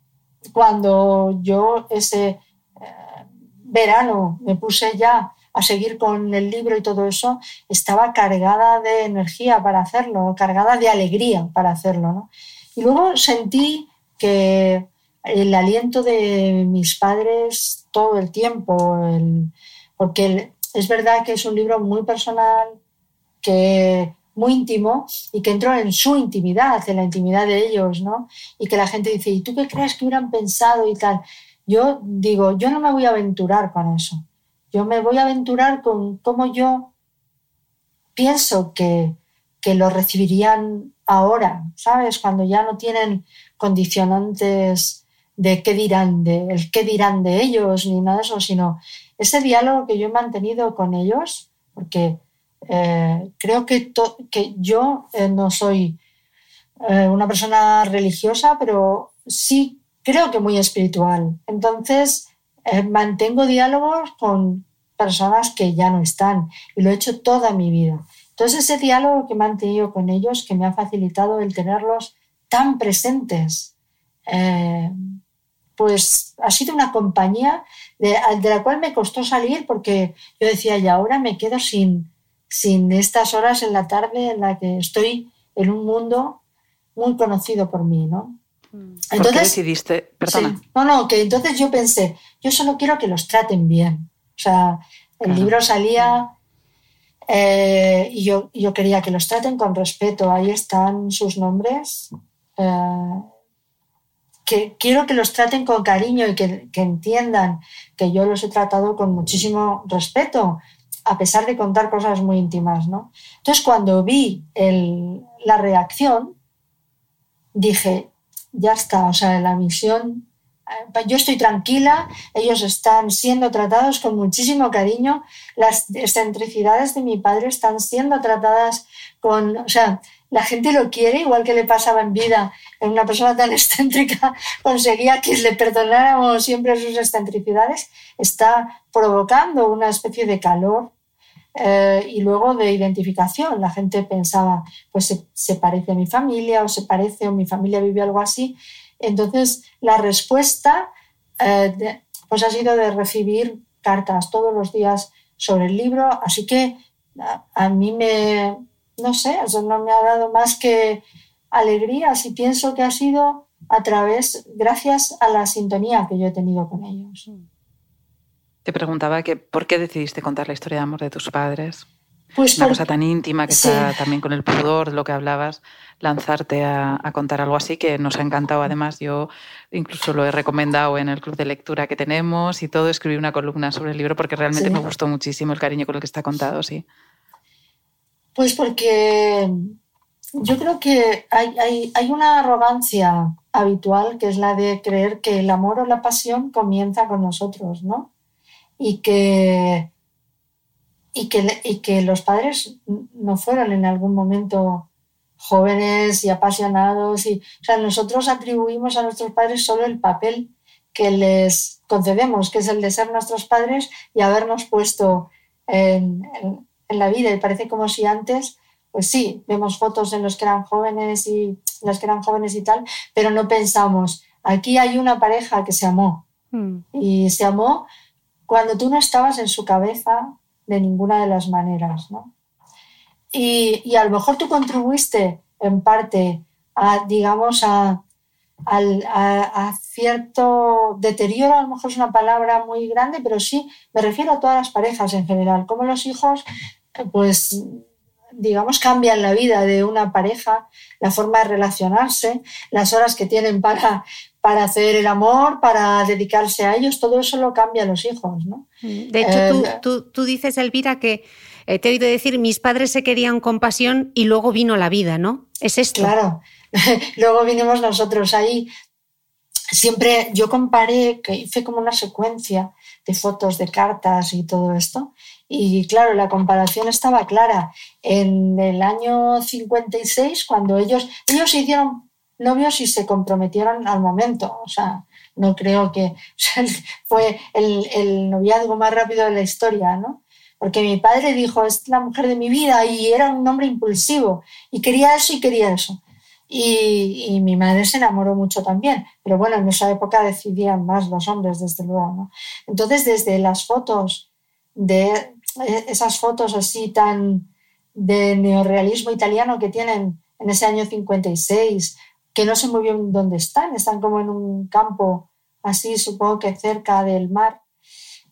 S2: cuando yo ese eh, verano me puse ya a seguir con el libro y todo eso, estaba cargada de energía para hacerlo, cargada de alegría para hacerlo. Y luego sentí que el aliento de mis padres todo el tiempo, porque es verdad que es un libro muy personal, que muy íntimo y que entró en su intimidad, en la intimidad de ellos, ¿no? Y que la gente dice, ¿y tú qué crees que hubieran pensado y tal? Yo digo, yo no me voy a aventurar con eso. Yo me voy a aventurar con cómo yo pienso que, que lo recibirían ahora, ¿sabes? Cuando ya no tienen condicionantes de qué dirán de, el qué dirán de ellos ni nada de eso, sino ese diálogo que yo he mantenido con ellos, porque eh, creo que, que yo eh, no soy eh, una persona religiosa, pero sí creo que muy espiritual. Entonces, mantengo diálogos con personas que ya no están y lo he hecho toda mi vida. Entonces, ese diálogo que he mantenido con ellos, que me ha facilitado el tenerlos tan presentes, pues ha sido una compañía de, la cual me costó salir porque yo decía, y ahora me quedo sin, sin estas horas en la tarde en la que estoy en un mundo muy conocido por mí, ¿no?
S3: Entonces, ¿Por qué decidiste? Perdona.
S2: no, no, que entonces yo pensé, yo solo quiero que los traten bien. O sea, el libro salía eh, y yo, yo, quería que los traten con respeto. Ahí están sus nombres. Eh, que quiero que los traten con cariño y que, que, entiendan que yo los he tratado con muchísimo respeto a pesar de contar cosas muy íntimas, ¿no? Entonces, cuando vi la reacción, dije, ya está, o sea, la misión, eh, yo estoy tranquila, ellos están siendo tratados con muchísimo cariño, las excentricidades de mi padre están siendo tratadas con, o sea, la gente lo quiere, igual que le pasaba en vida. En una persona tan excéntrica conseguía que le perdonáramos siempre sus excentricidades. Está provocando una especie de calor eh, y luego de identificación. La gente pensaba, pues se, parece a mi familia o se parece o mi familia vive algo así. Entonces, la respuesta eh, pues ha sido de recibir cartas todos los días sobre el libro. Así que a, mí me, no sé, eso no me ha dado más que alegrías y pienso que ha sido a través, gracias a la sintonía que yo he tenido con ellos.
S3: Te preguntaba que por qué decidiste contar la historia de amor de tus padres. Pues Una cosa tan íntima que está también con el pudor de lo que hablabas, lanzarte a, contar algo así que nos ha encantado. Además, yo incluso lo he recomendado en el club de lectura que tenemos y todo. Escribí una columna sobre el libro porque realmente me gustó muchísimo el cariño con el que está contado, sí.
S2: Pues porque yo creo que hay, hay, hay una arrogancia habitual que es la de creer que el amor o la pasión comienza con nosotros, ¿no? Y que, y que, y que los padres no fueron en algún momento jóvenes y apasionados. Y, o sea, nosotros atribuimos a nuestros padres solo el papel que les concedemos, que es el de ser nuestros padres y habernos puesto en, en, la vida. Y parece como si antes, pues sí, vemos fotos en los que eran jóvenes y los que eran jóvenes y tal, pero no pensamos, aquí hay una pareja que se amó. Mm. Y se amó cuando tú no estabas en su cabeza de ninguna de las maneras. ¿no? Y, a lo mejor tú contribuiste en parte a, digamos, a, a, cierto deterioro, a lo mejor es una palabra muy grande, pero sí me refiero a todas las parejas en general, como los hijos, pues digamos, cambian la vida de una pareja, la forma de relacionarse, las horas que tienen para para hacer el amor, para dedicarse a ellos, todo eso lo cambia a los hijos. ¿no?
S1: De hecho, tú, eh, tú, dices, Elvira, que eh, te he oído decir, mis padres se querían con pasión y luego vino la vida, ¿no? ¿Es esto?
S2: Claro, luego vinimos nosotros ahí. Siempre yo comparé, que hice como una secuencia de fotos, de cartas y todo esto, y claro, la comparación estaba clara. En el año 56, cuando ellos, ellos se hicieron novios y se comprometieron al momento. O sea, no creo que fue el, noviazgo más rápido de la historia, ¿no? Porque mi padre dijo, es la mujer de mi vida y era un hombre impulsivo y quería eso y quería eso. Y, mi madre se enamoró mucho también, pero bueno, en esa época decidían más los hombres, desde luego. ¿no? Entonces, desde las fotos, de e, esas fotos así tan de neorealismo italiano que tienen en ese año 56, que no sé muy bien dónde están, están como en un campo así, supongo que cerca del mar,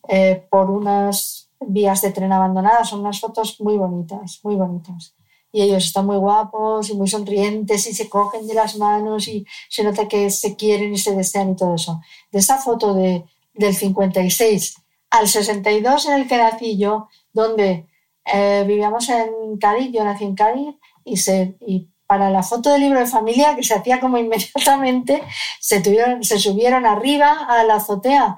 S2: eh, por unas vías de tren abandonadas. Son unas fotos muy bonitas, muy bonitas. Y ellos están muy guapos y muy sonrientes y se cogen de las manos y se nota que se quieren y se desean y todo eso. De esa foto de, del 56 al 62 en el que donde eh, vivíamos en Cádiz, yo nací en Cádiz y, se, para la foto del libro de familia, que se hacía como inmediatamente, se, tuvieron, se subieron arriba a la azotea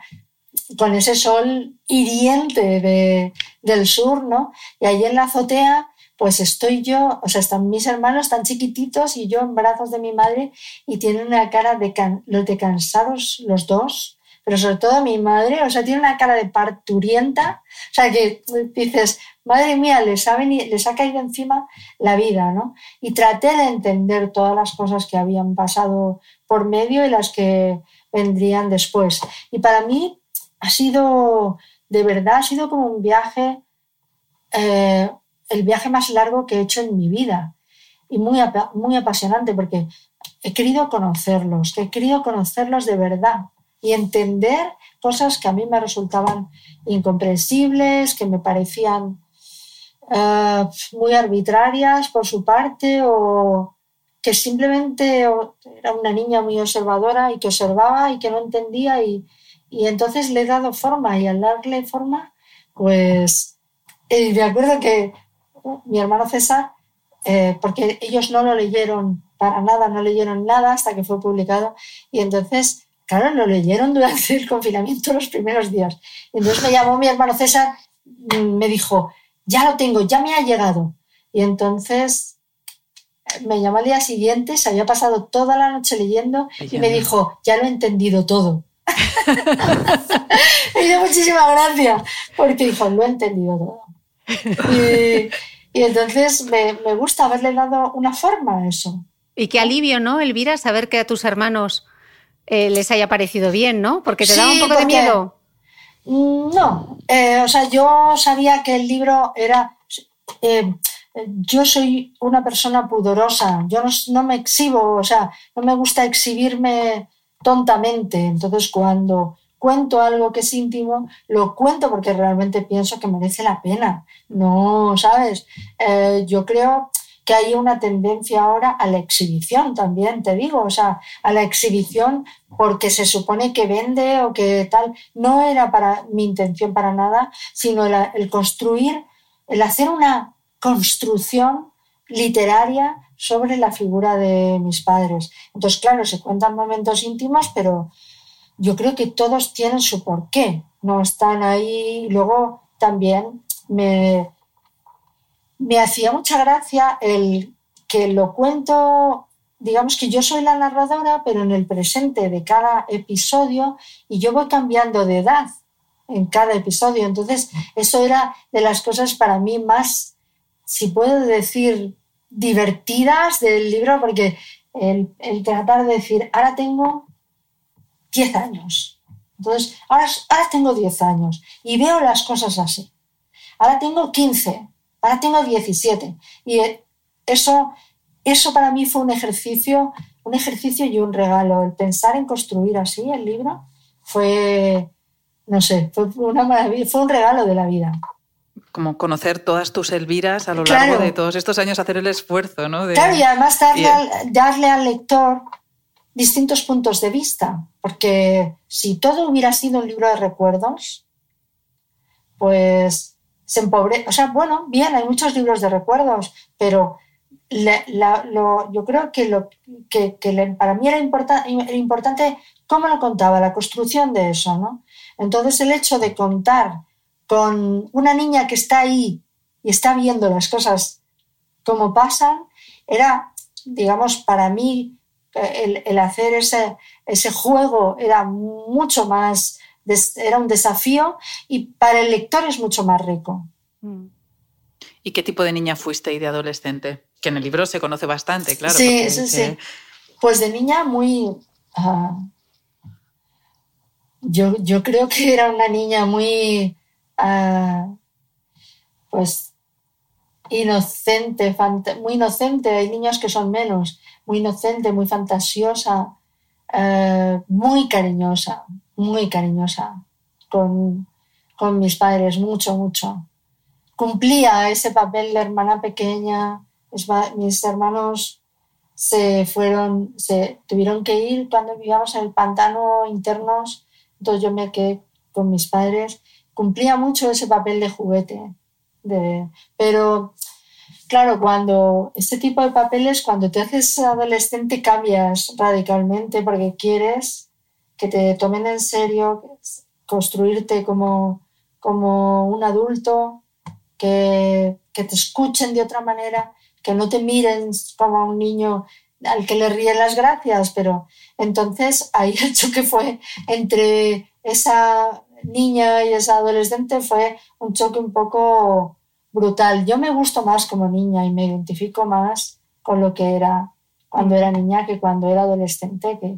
S2: con ese sol hiriente de, del sur, ¿no? Y allí en la azotea, pues estoy yo, o sea, están mis hermanos tan chiquititos y yo en brazos de mi madre y tienen una cara de, los de cansados los dos, pero sobre todo mi madre, o sea, tiene una cara de parturienta, o sea, que dices, madre mía, les ha, les ha caído encima la vida, ¿no? Y traté de entender todas las cosas que habían pasado por medio y las que vendrían después. Y para mí ha sido, de verdad, ha sido como un viaje, eh, el viaje más largo que he hecho en mi vida y muy, muy apasionante porque he querido conocerlos, he querido conocerlos de verdad y entender cosas que a mí me resultaban incomprensibles, que me parecían eh, muy arbitrarias por su parte o que simplemente era una niña muy observadora y que observaba y que no entendía y, y entonces le he dado forma y al darle forma, pues eh, me acuerdo que mi hermano César, eh, porque ellos no lo leyeron para nada, no leyeron nada hasta que fue publicado y entonces Claro, lo leyeron durante el confinamiento los primeros días. Entonces me llamó mi hermano César, mm, me dijo, ya lo tengo, ya me ha llegado. Y entonces me llamó al día siguiente, se había pasado toda la noche leyendo y me dijo, ya lo he entendido todo. me dio muchísima gracia, porque dijo, lo he entendido todo. Y, entonces me, me, gusta haberle dado una forma a eso.
S1: Y qué alivio, ¿no, Elvira, saber que a tus hermanos eh, les haya parecido bien, ¿no? Porque te daba un poco de miedo.
S2: Mm, no, eh, o sea, yo sabía que el libro era... Eh, yo soy una persona pudorosa, yo no, me exhibo, o sea, no me gusta exhibirme tontamente. Entonces, cuando cuento algo que es íntimo, lo cuento porque realmente pienso que merece la pena. No, ¿sabes? yo creo hay una tendencia ahora a la exhibición también, te digo, o sea, a la exhibición porque se supone que vende o que tal. No era para mi intención para nada, sino el, construir, el hacer una construcción literaria sobre la figura de mis padres. Entonces, claro, se cuentan momentos íntimos, pero yo creo que todos tienen su porqué, no están ahí. Luego también me, me hacía mucha gracia el que lo cuento, digamos que yo soy la narradora, pero en el presente de cada episodio y yo voy cambiando de edad en cada episodio. Entonces, eso era de las cosas para mí más, si puedo decir, divertidas del libro, porque el, tratar de decir, ahora tengo 10 años. Entonces, ahora, ahora tengo 10 años y veo las cosas así. Ahora tengo 15 Ahora tengo 17 y eh, eso, eso para mí fue un ejercicio, un ejercicio y un regalo. El pensar en construir así el libro fue, no sé, fue una maravilla, fue un regalo de la vida.
S3: Como conocer todas tus Elviras a lo largo de todos estos años, hacer el esfuerzo, ¿no?
S2: Claro, y además darle, al, darle al lector distintos puntos de vista, porque si todo hubiera sido un libro de recuerdos, pues se empobrece. O sea, bueno, bien, hay muchos libros de recuerdos, pero yo creo que, para mí era importante cómo lo contaba, la construcción de eso, ¿no? Entonces el hecho de contar con una niña que está ahí y está viendo las cosas como pasan, era, digamos, para mí el, el hacer ese juego era mucho más era un desafío y para el lector es mucho más rico. Mm.
S3: ¿Y qué tipo de niña fuiste y de adolescente? Que en el libro se conoce bastante, claro.
S2: Sí, sí, sí. Pues de niña muy... Ah, yo, yo, creo que era una niña muy... Ah, pues inocente, muy inocente. Hay niños que son menos. Muy inocente, muy fantasiosa, ah, muy cariñosa muy cariñosa con, con mis padres, mucho, mucho. Cumplía ese papel de hermana pequeña. Mis hermanos se fueron, se tuvieron que ir cuando vivíamos en el pantano internos, entonces yo me quedé con mis padres. Cumplía mucho ese papel de juguete, de, pero claro, cuando este tipo de papeles, cuando te haces adolescente, cambias radicalmente porque quieres que te tomen en serio, construirte como, como un adulto, que, que te escuchen de otra manera, que no te miren como un niño al que le ríen las gracias, pero entonces ahí el choque fue entre esa niña y esa adolescente fue un choque un poco brutal. Yo me gusto más como niña y me identifico más con lo que era cuando era niña que cuando era adolescente, que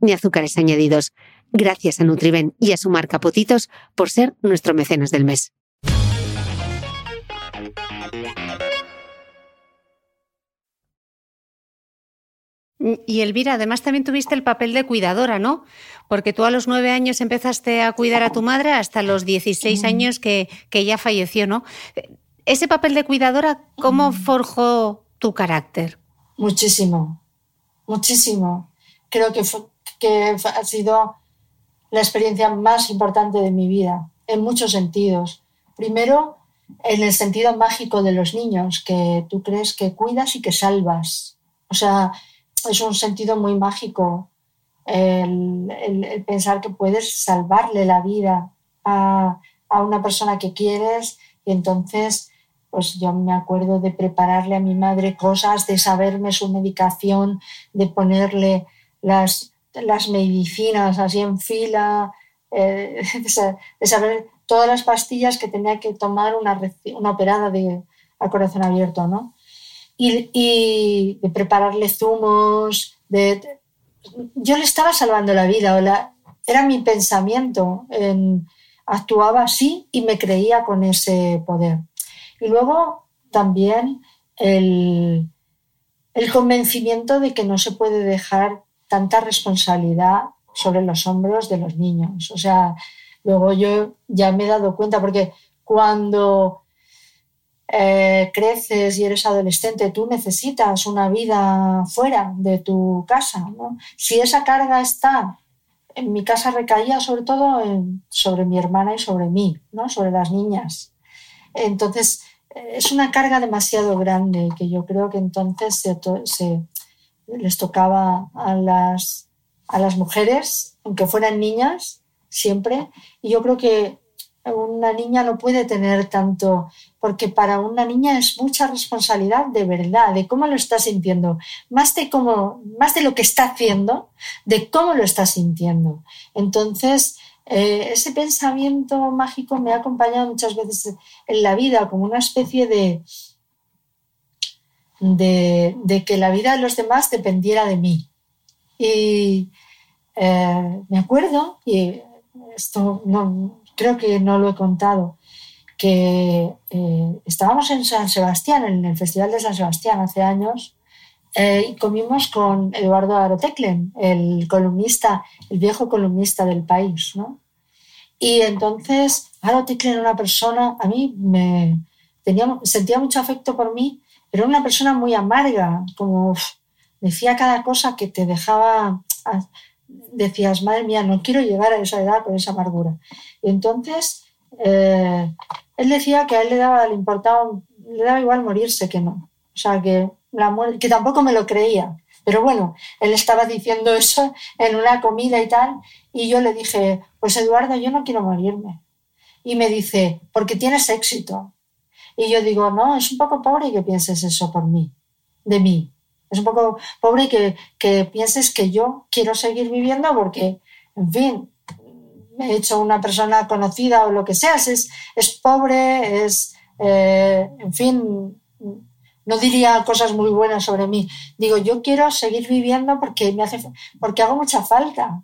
S4: ni azúcares añadidos. Gracias a Nutriben y a su marca Potitos por ser nuestro mecenas del mes. Y Elvira, además también tuviste el papel de cuidadora, ¿no? Porque tú a los nueve años empezaste a cuidar a tu madre hasta los 16 años que, que ya falleció, ¿no? Ese papel de cuidadora, ¿cómo forjó tu carácter?
S2: Muchísimo, muchísimo. Creo que, que ha sido la experiencia más importante de mi vida, en muchos sentidos. Primero, en el sentido mágico de los niños, que tú crees que cuidas y que salvas. O sea, es un sentido muy mágico el, pensar que puedes salvarle la vida a, a, una persona que quieres y entonces pues yo me acuerdo de prepararle a mi madre cosas, de saberme su medicación, de ponerle las, las medicinas así en fila, eh, de saber todas las pastillas que tenía que tomar una, una operada de, a corazón abierto, ¿no? Y, de prepararle zumos, de, yo le estaba salvando la vida, o era mi pensamiento, actuaba así y me creía con ese poder. Y luego también el, el convencimiento de que no se puede dejar tanta responsabilidad sobre los hombros de los niños. O sea, luego yo ya me he dado cuenta, porque cuando eh, creces y eres adolescente, tú necesitas una vida fuera de tu casa. Si esa carga está, en mi casa recaía sobre todo sobre mi hermana y sobre mí, ¿no? sobre las niñas. Entonces, es una carga demasiado grande que yo creo que entonces se les tocaba a las, a las mujeres, aunque fueran niñas, siempre. Y yo creo que una niña no puede tener tanto, porque para una niña es mucha responsabilidad de verdad, de cómo lo está sintiendo, más de, cómo, más de lo que está haciendo, de cómo lo está sintiendo. Entonces, eh, ese pensamiento mágico me ha acompañado muchas veces en la vida como una especie de, de, que la vida de los demás dependiera de mí. Y eh, me acuerdo, y esto no, creo que no lo he contado, que eh, estábamos en San Sebastián, en el Festival de San Sebastián hace años, eh, y comimos con Eduardo Aroteclen, el columnista, el viejo columnista del país. ¿no? Y entonces Aroteclen era una persona, a mí me tenía, sentía mucho afecto por mí, pero era una persona muy amarga, como decía cada cosa que te dejaba, decías, madre mía, no quiero llegar a esa edad con esa amargura. Y entonces eh, él decía que a él le daba, le importaba, le daba igual morirse que no. O sea, que, la que tampoco me lo creía. Pero bueno, él estaba diciendo eso en una comida y tal, y yo le dije, pues Eduardo, yo no quiero morirme. Y me dice, porque tienes éxito. Y yo digo, no, es un poco pobre que pienses eso por mí, de mí. Es un poco pobre que, que pienses que yo quiero seguir viviendo porque, en fin, he hecho una persona conocida o lo que sea, es, es pobre, es, eh, en fin, no diría cosas muy buenas sobre mí. Digo, yo quiero seguir viviendo porque me hace, porque hago mucha falta.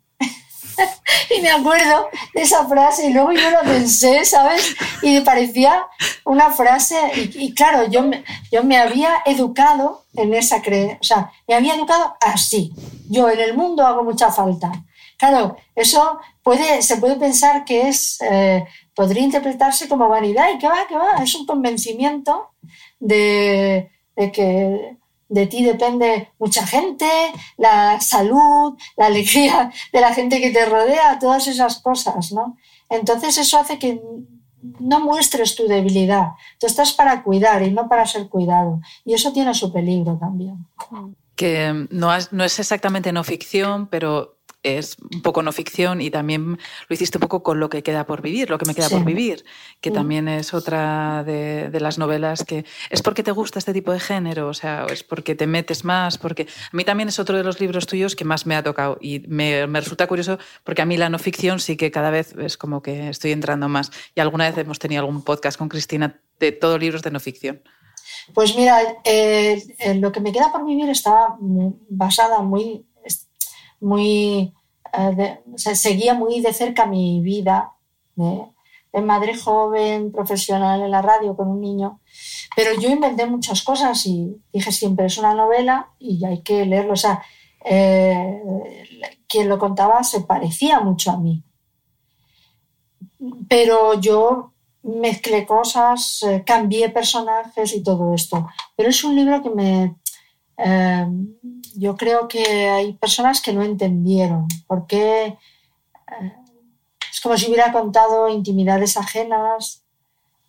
S2: Y me acuerdo de esa frase y luego yo lo pensé, ¿sabes? Y me parecía una frase, y, claro, yo me, yo me había educado en esa creencia, o sea, me había educado así. Yo en el mundo hago mucha falta. Claro, eso puede, se puede pensar que es, eh, podría interpretarse como vanidad y que va, que va, es un convencimiento de, que de ti depende mucha gente, la salud, la alegría de la gente que te rodea, todas esas cosas, ¿no? Entonces eso hace que no muestres tu debilidad. Tú estás para cuidar y no para ser cuidado. Y eso tiene su peligro también.
S3: Que no, no es exactamente no ficción, pero es un poco no ficción y también lo hiciste un poco con lo que queda por vivir, lo que me queda por vivir, que también es otra de, las novelas que es porque te gusta este tipo de género, o sea, es porque te metes más, porque a mí también es otro de los libros tuyos que más me ha tocado y me, me resulta curioso porque a mí la no ficción sí que cada vez es como que estoy entrando más. Y alguna vez hemos tenido algún podcast con Cristina de todos libros de no ficción.
S2: Pues mira, eh, lo que me queda por vivir está basada muy muy, eh, seguía muy de cerca mi vida de, madre joven, profesional en la radio con un niño. Pero yo inventé muchas cosas y dije siempre es una novela y hay que leerlo. O sea, eh, quien lo contaba se parecía mucho a mí. Pero yo mezclé cosas, eh, cambié personajes y todo esto. Pero es un libro que me, yo creo que hay personas que no entendieron por qué eh, es como si hubiera contado intimidades ajenas.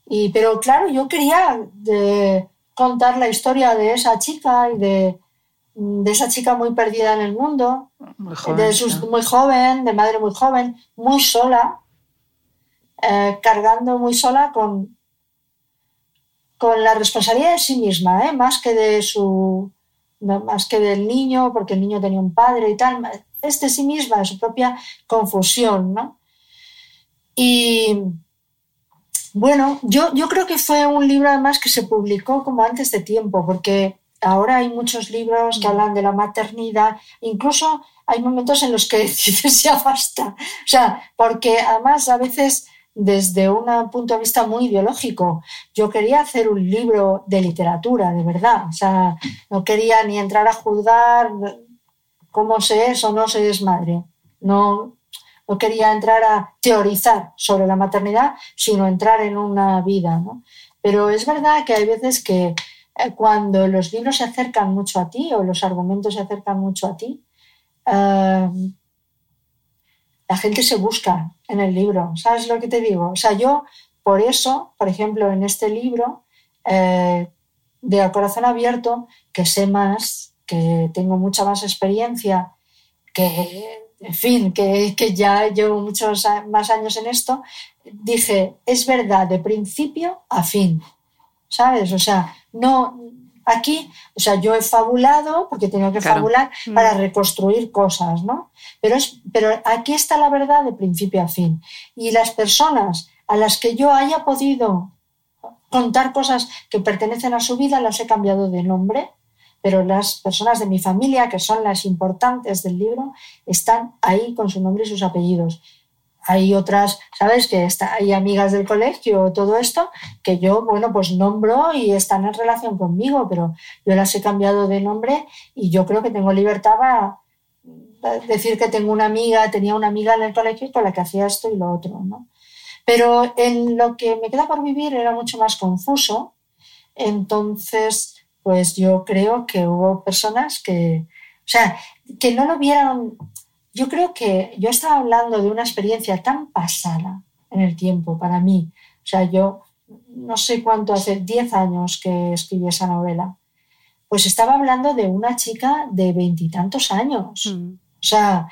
S2: Y, pero claro, yo quería contar la historia de esa chica y de, de esa chica muy perdida en el mundo, muy joven, de muy joven, de madre muy joven, muy sola, eh, cargando muy sola con, con la responsabilidad de sí misma, ¿eh? más que de su más que del niño, porque el niño tenía un padre y tal, es de sí misma, de su propia confusión, ¿no? Y bueno, yo, yo creo que fue un libro además que se publicó como antes de tiempo, porque ahora hay muchos libros que mm. hablan de la maternidad, incluso hay momentos en los que dices ya basta, o sea, porque además a veces desde un punto de vista muy ideológico. Yo quería hacer un libro de literatura, de verdad. O sea, no quería ni entrar a juzgar cómo se es o no se es madre. No, no quería entrar a teorizar sobre la maternidad, sino entrar en una vida. Pero es verdad que hay veces que eh, cuando los libros se acercan mucho a ti o los argumentos se acercan mucho a ti, eh, la gente se busca en el libro, ¿sabes lo que te digo? O sea, yo por eso, por ejemplo, en este libro, eh, de Corazón Abierto, que sé más, que tengo mucha más experiencia, que, en fin, que, que ya llevo muchos más años en esto, dije, es verdad de principio a fin, ¿sabes? O sea, no aquí, o sea, yo he fabulado, porque tengo que fabular para reconstruir cosas, ¿no? Pero, es, pero aquí está la verdad de principio a fin. Y las personas a las que yo haya podido contar cosas que pertenecen a su vida, las he cambiado de nombre, pero las personas de mi familia, que son las importantes del libro, están ahí con su nombre y sus apellidos. Hay otras, ¿sabes? Que está, hay amigas del colegio, todo esto, que yo, bueno, pues nombro y están en relación conmigo, pero yo las he cambiado de nombre y yo creo que tengo libertad para decir que tengo una amiga, tenía una amiga en el colegio con la que hacía esto y lo otro, ¿no? Pero en lo que me queda por vivir era mucho más confuso. Entonces, pues yo creo que hubo personas que, o sea, que no lo vieron. Yo creo que yo estaba hablando de una experiencia tan pasada en el tiempo para mí. O sea, yo no sé cuánto, hace 10 años que escribí esa novela. Pues estaba hablando de una chica de veintitantos años. Mm. O sea,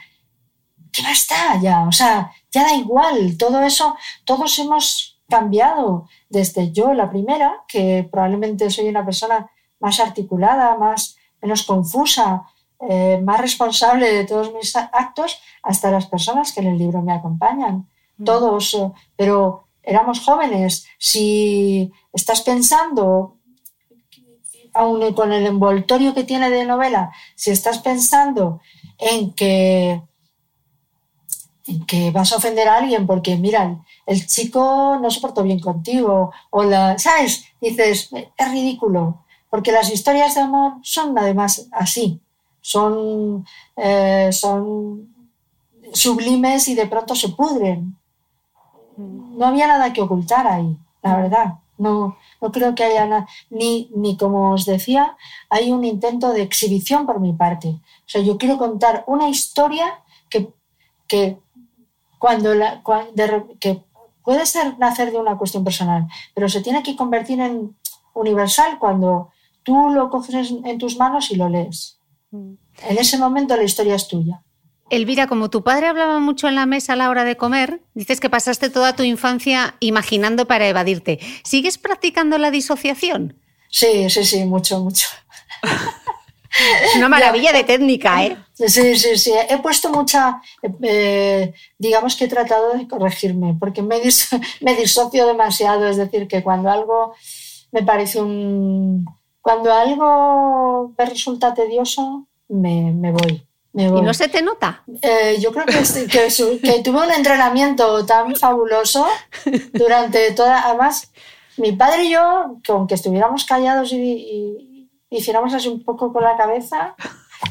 S2: ¿qué estar ya? O sea, ya da igual, todo eso, todos hemos cambiado, desde yo la primera, que probablemente soy una persona más articulada, más, menos confusa, eh, más responsable de todos mis actos, hasta las personas que en el libro me acompañan. Mm. Todos, eh, pero éramos jóvenes. Si estás pensando, aun con el envoltorio que tiene de novela, si estás pensando en que que vas a ofender a alguien porque, mira, el chico no se portó bien contigo, o la, ¿sabes? Dices, es ridículo, porque las historias de amor son además así, son, eh, son sublimes y de pronto se pudren. No había nada que ocultar ahí, la verdad. No, no creo que haya nada, ni, ni como os decía, hay un intento de exhibición por mi parte. O sea, yo quiero contar una historia que, que cuando, la, que puede ser nacer de una cuestión personal, pero se tiene que convertir en universal cuando tú lo coges en tus manos y lo lees. En ese momento la historia es tuya.
S1: Elvira, como tu padre hablaba mucho en la mesa a la hora de comer, dices que pasaste toda tu infancia imaginando para evadirte. ¿Sigues practicando la disociación?
S2: Sí, sí, sí, mucho, mucho.
S1: Es una maravilla de técnica, ¿eh?
S2: Sí, sí, sí. He puesto mucha, eh, digamos que he tratado de corregirme, porque me, me disocio demasiado. Es decir, que cuando algo me parece un... Cuando algo me resulta tedioso, me, me voy. ¿Y
S1: no se te nota?
S2: Eh, yo creo que, que, tuve un entrenamiento tan fabuloso durante toda... Además, mi padre y yo, aunque estuviéramos callados y hiciéramos así un poco con la cabeza,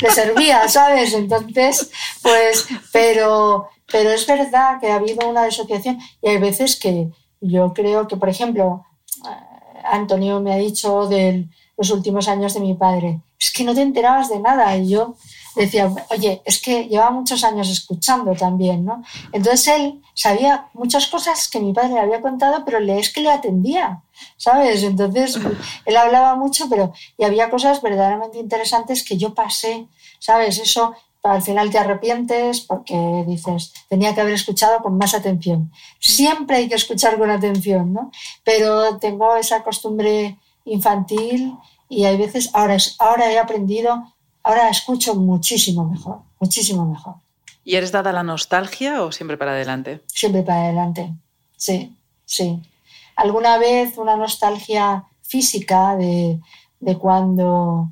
S2: le servía, ¿sabes? Entonces, pues, pero, pero es verdad que ha habido una disociación y hay veces que yo creo que, por ejemplo, eh, Antonio me ha dicho de los últimos años de mi padre, es que no te enterabas de nada y yo decía, oye, es que lleva muchos años escuchando también, ¿no? Entonces él sabía muchas cosas que mi padre le había contado, pero es que le atendía. ¿sabes? Entonces, él hablaba mucho, pero y había cosas verdaderamente interesantes que yo pasé, ¿sabes? Eso al final te arrepientes porque dices, tenía que haber escuchado con más atención. Siempre hay que escuchar con atención, ¿no? Pero tengo esa costumbre infantil y hay veces, ahora, ahora he aprendido, ahora escucho muchísimo mejor, muchísimo mejor.
S3: ¿Y eres dada la nostalgia o siempre para adelante?
S2: Siempre para adelante, sí, sí alguna vez una nostalgia física de, cuando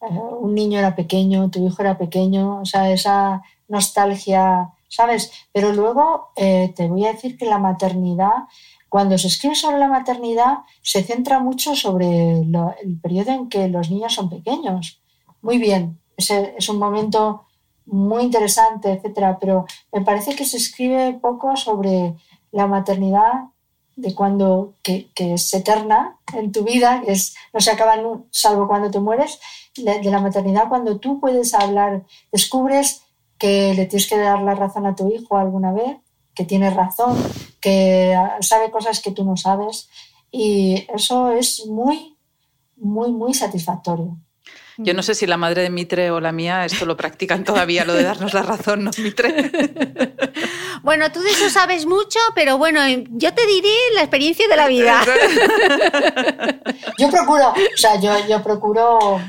S2: eh, un niño era pequeño, tu hijo era pequeño, o sea, esa nostalgia, ¿sabes? Pero luego eh, te voy a decir que la maternidad, cuando se escribe sobre la maternidad, se centra mucho sobre el periodo en que los niños son pequeños. Muy bien, es, es un momento muy interesante, etcétera, pero me parece que se escribe poco sobre la maternidad de cuando que, es eterna en tu vida, es, no se acaba salvo cuando te mueres, de, la maternidad cuando tú puedes hablar, descubres que le tienes que dar la razón a tu hijo alguna vez, que tiene razón, que sabe cosas que tú no sabes y eso es muy, muy, muy satisfactorio.
S3: Yo no sé si la madre de Mitre o la mía esto lo practican todavía, lo de darnos la razón, ¿no, Mitre?
S1: bueno, tú de eso sabes mucho, pero bueno, yo te diré la experiencia de la vida.
S2: yo procuro, o sea, yo, yo procuro,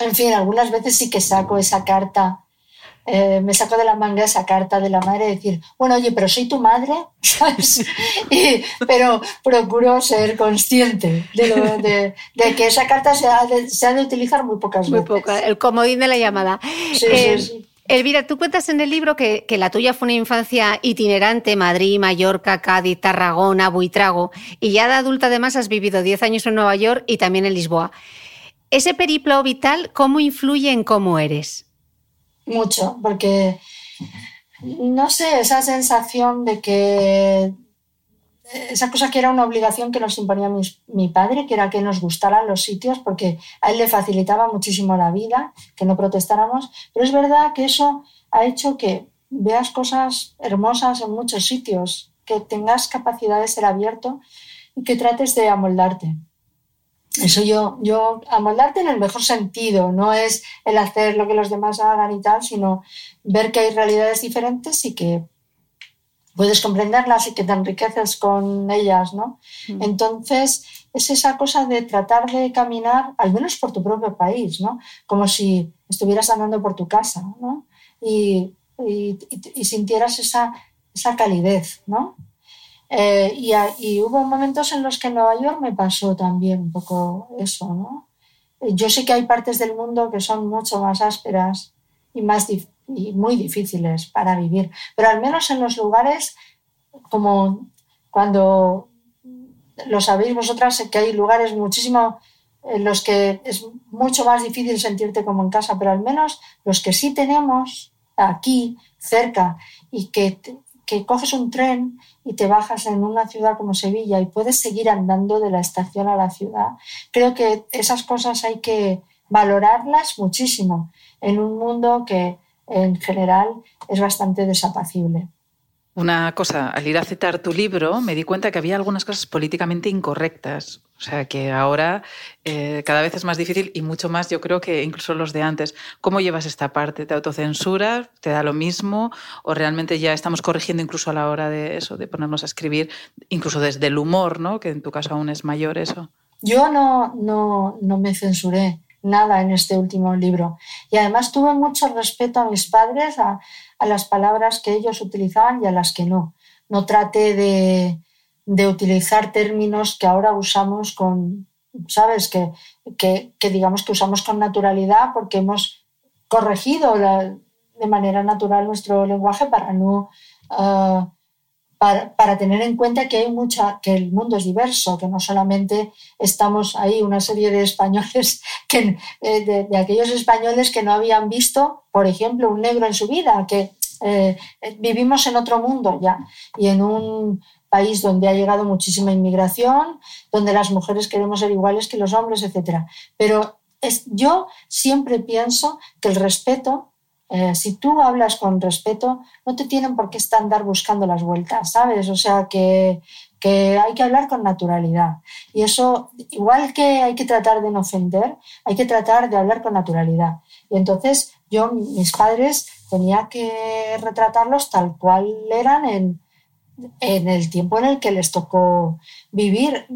S2: en fin, algunas veces sí que saco esa carta eh, me saco de la manga esa carta de la madre y decir, bueno, oye, pero soy tu madre, ¿sabes? pero procuro ser consciente de, que esa carta se ha, de, utilizar muy pocas
S1: muy veces. el comodín de la llamada. Sí, eh, sí, Elvira, tú cuentas en el libro que, que, la tuya fue una infancia itinerante, Madrid, Mallorca, Cádiz, Tarragona, Buitrago, y ya de adulta además has vivido 10 años en Nueva York y también en Lisboa. Ese periplo vital, ¿cómo influye en cómo eres?
S2: Mucho, porque no sé, esa sensación de que esa cosa que era una obligación que nos imponía mi, padre, que era que nos gustaran los sitios, porque a él le facilitaba muchísimo la vida, que no protestáramos, pero es verdad que eso ha hecho que veas cosas hermosas en muchos sitios, que tengas capacidad de ser abierto y que trates de amoldarte. Eso yo, yo, amoldarte en el mejor sentido, no es el hacer lo que los demás hagan y tal, sino ver que hay realidades diferentes y que puedes comprenderlas y que te enriqueces con ellas, ¿no? Mm. Entonces, es esa cosa de tratar de caminar, al menos por tu propio país, ¿no? Como si estuvieras andando por tu casa, ¿no? Y, y, y sintieras esa, esa calidez, ¿no? Eh, y, hubo momentos en los que en Nueva York me pasó también un poco eso, ¿no? Eh, yo sé que hay partes del mundo que son mucho más ásperas y, más y muy difíciles para vivir, pero al menos en los lugares como cuando lo sabéis vosotras, que hay lugares muchísimo en los que es mucho más difícil sentirte como en casa, pero al menos los que sí tenemos aquí cerca y que, que coges un tren y te bajas en una ciudad como Sevilla y puedes seguir andando de la estación a la ciudad. Creo que esas cosas hay que valorarlas muchísimo en un mundo que en general es bastante desapacible.
S3: Una cosa, al ir a citar tu libro, me di cuenta que había algunas cosas políticamente incorrectas. O sea, que ahora eh, cada vez es más difícil y mucho más, yo creo que incluso los de antes. ¿Cómo llevas esta parte? ¿Te autocensura? ¿Te da lo mismo? ¿O realmente ya estamos corrigiendo incluso a la hora de eso, de ponernos a escribir, incluso desde el humor, ¿no? que en tu caso aún es mayor eso?
S2: Yo no, no, no me censuré nada en este último libro. Y además tuve mucho respeto a mis padres, a, a las palabras que ellos utilizaban y a las que no. No traté de, de utilizar términos que ahora usamos con, ¿sabes? Que, que, digamos que usamos con naturalidad porque hemos corregido de manera natural nuestro lenguaje para no... Ah, para, para, tener en cuenta que hay mucha, que el mundo es diverso, que no solamente estamos ahí una serie de españoles, que, eh, de, aquellos españoles que no habían visto, por ejemplo, un negro en su vida, que eh, vivimos en otro mundo ya y en un país donde ha llegado muchísima inmigración, donde las mujeres queremos ser iguales que los hombres, etc. Pero es, yo siempre pienso que el respeto eh, si tú hablas con respeto, no te tienen por qué estar andar buscando las vueltas, ¿sabes? O sea, que, que hay que hablar con naturalidad. Y eso, igual que hay que tratar de no ofender, hay que tratar de hablar con naturalidad. Y entonces yo, mis padres, tenía que retratarlos tal cual eran en, en el tiempo en el que les tocó vivir.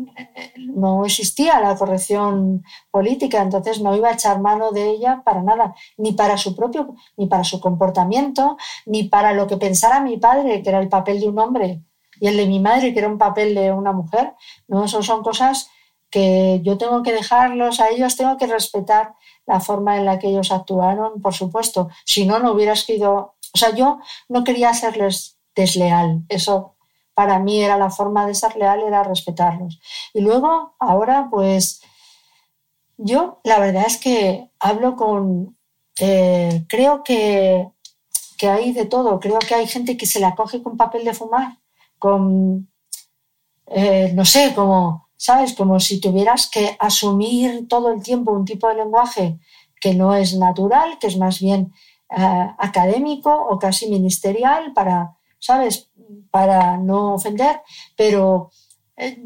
S2: No existía la corrección política, entonces no iba a echar mano de ella para nada, ni para su propio, ni para su comportamiento, ni para lo que pensara mi padre, que era el papel de un hombre, y el de mi madre, que era un papel de una mujer. No, eso son cosas que yo tengo que dejarlos a ellos, tengo que respetar la forma en la que ellos actuaron, por supuesto. Si no, no hubiera sido. O sea, yo no quería hacerles desleal. Eso para mí era la forma de ser leal, era respetarlos. Y luego, ahora, pues yo la verdad es que hablo con, eh, creo que, que hay de todo, creo que hay gente que se la coge con papel de fumar, con, eh, no sé, como, ¿sabes? Como si tuvieras que asumir todo el tiempo un tipo de lenguaje que no es natural, que es más bien eh, académico o casi ministerial para ¿sabes? Para no ofender, pero eh,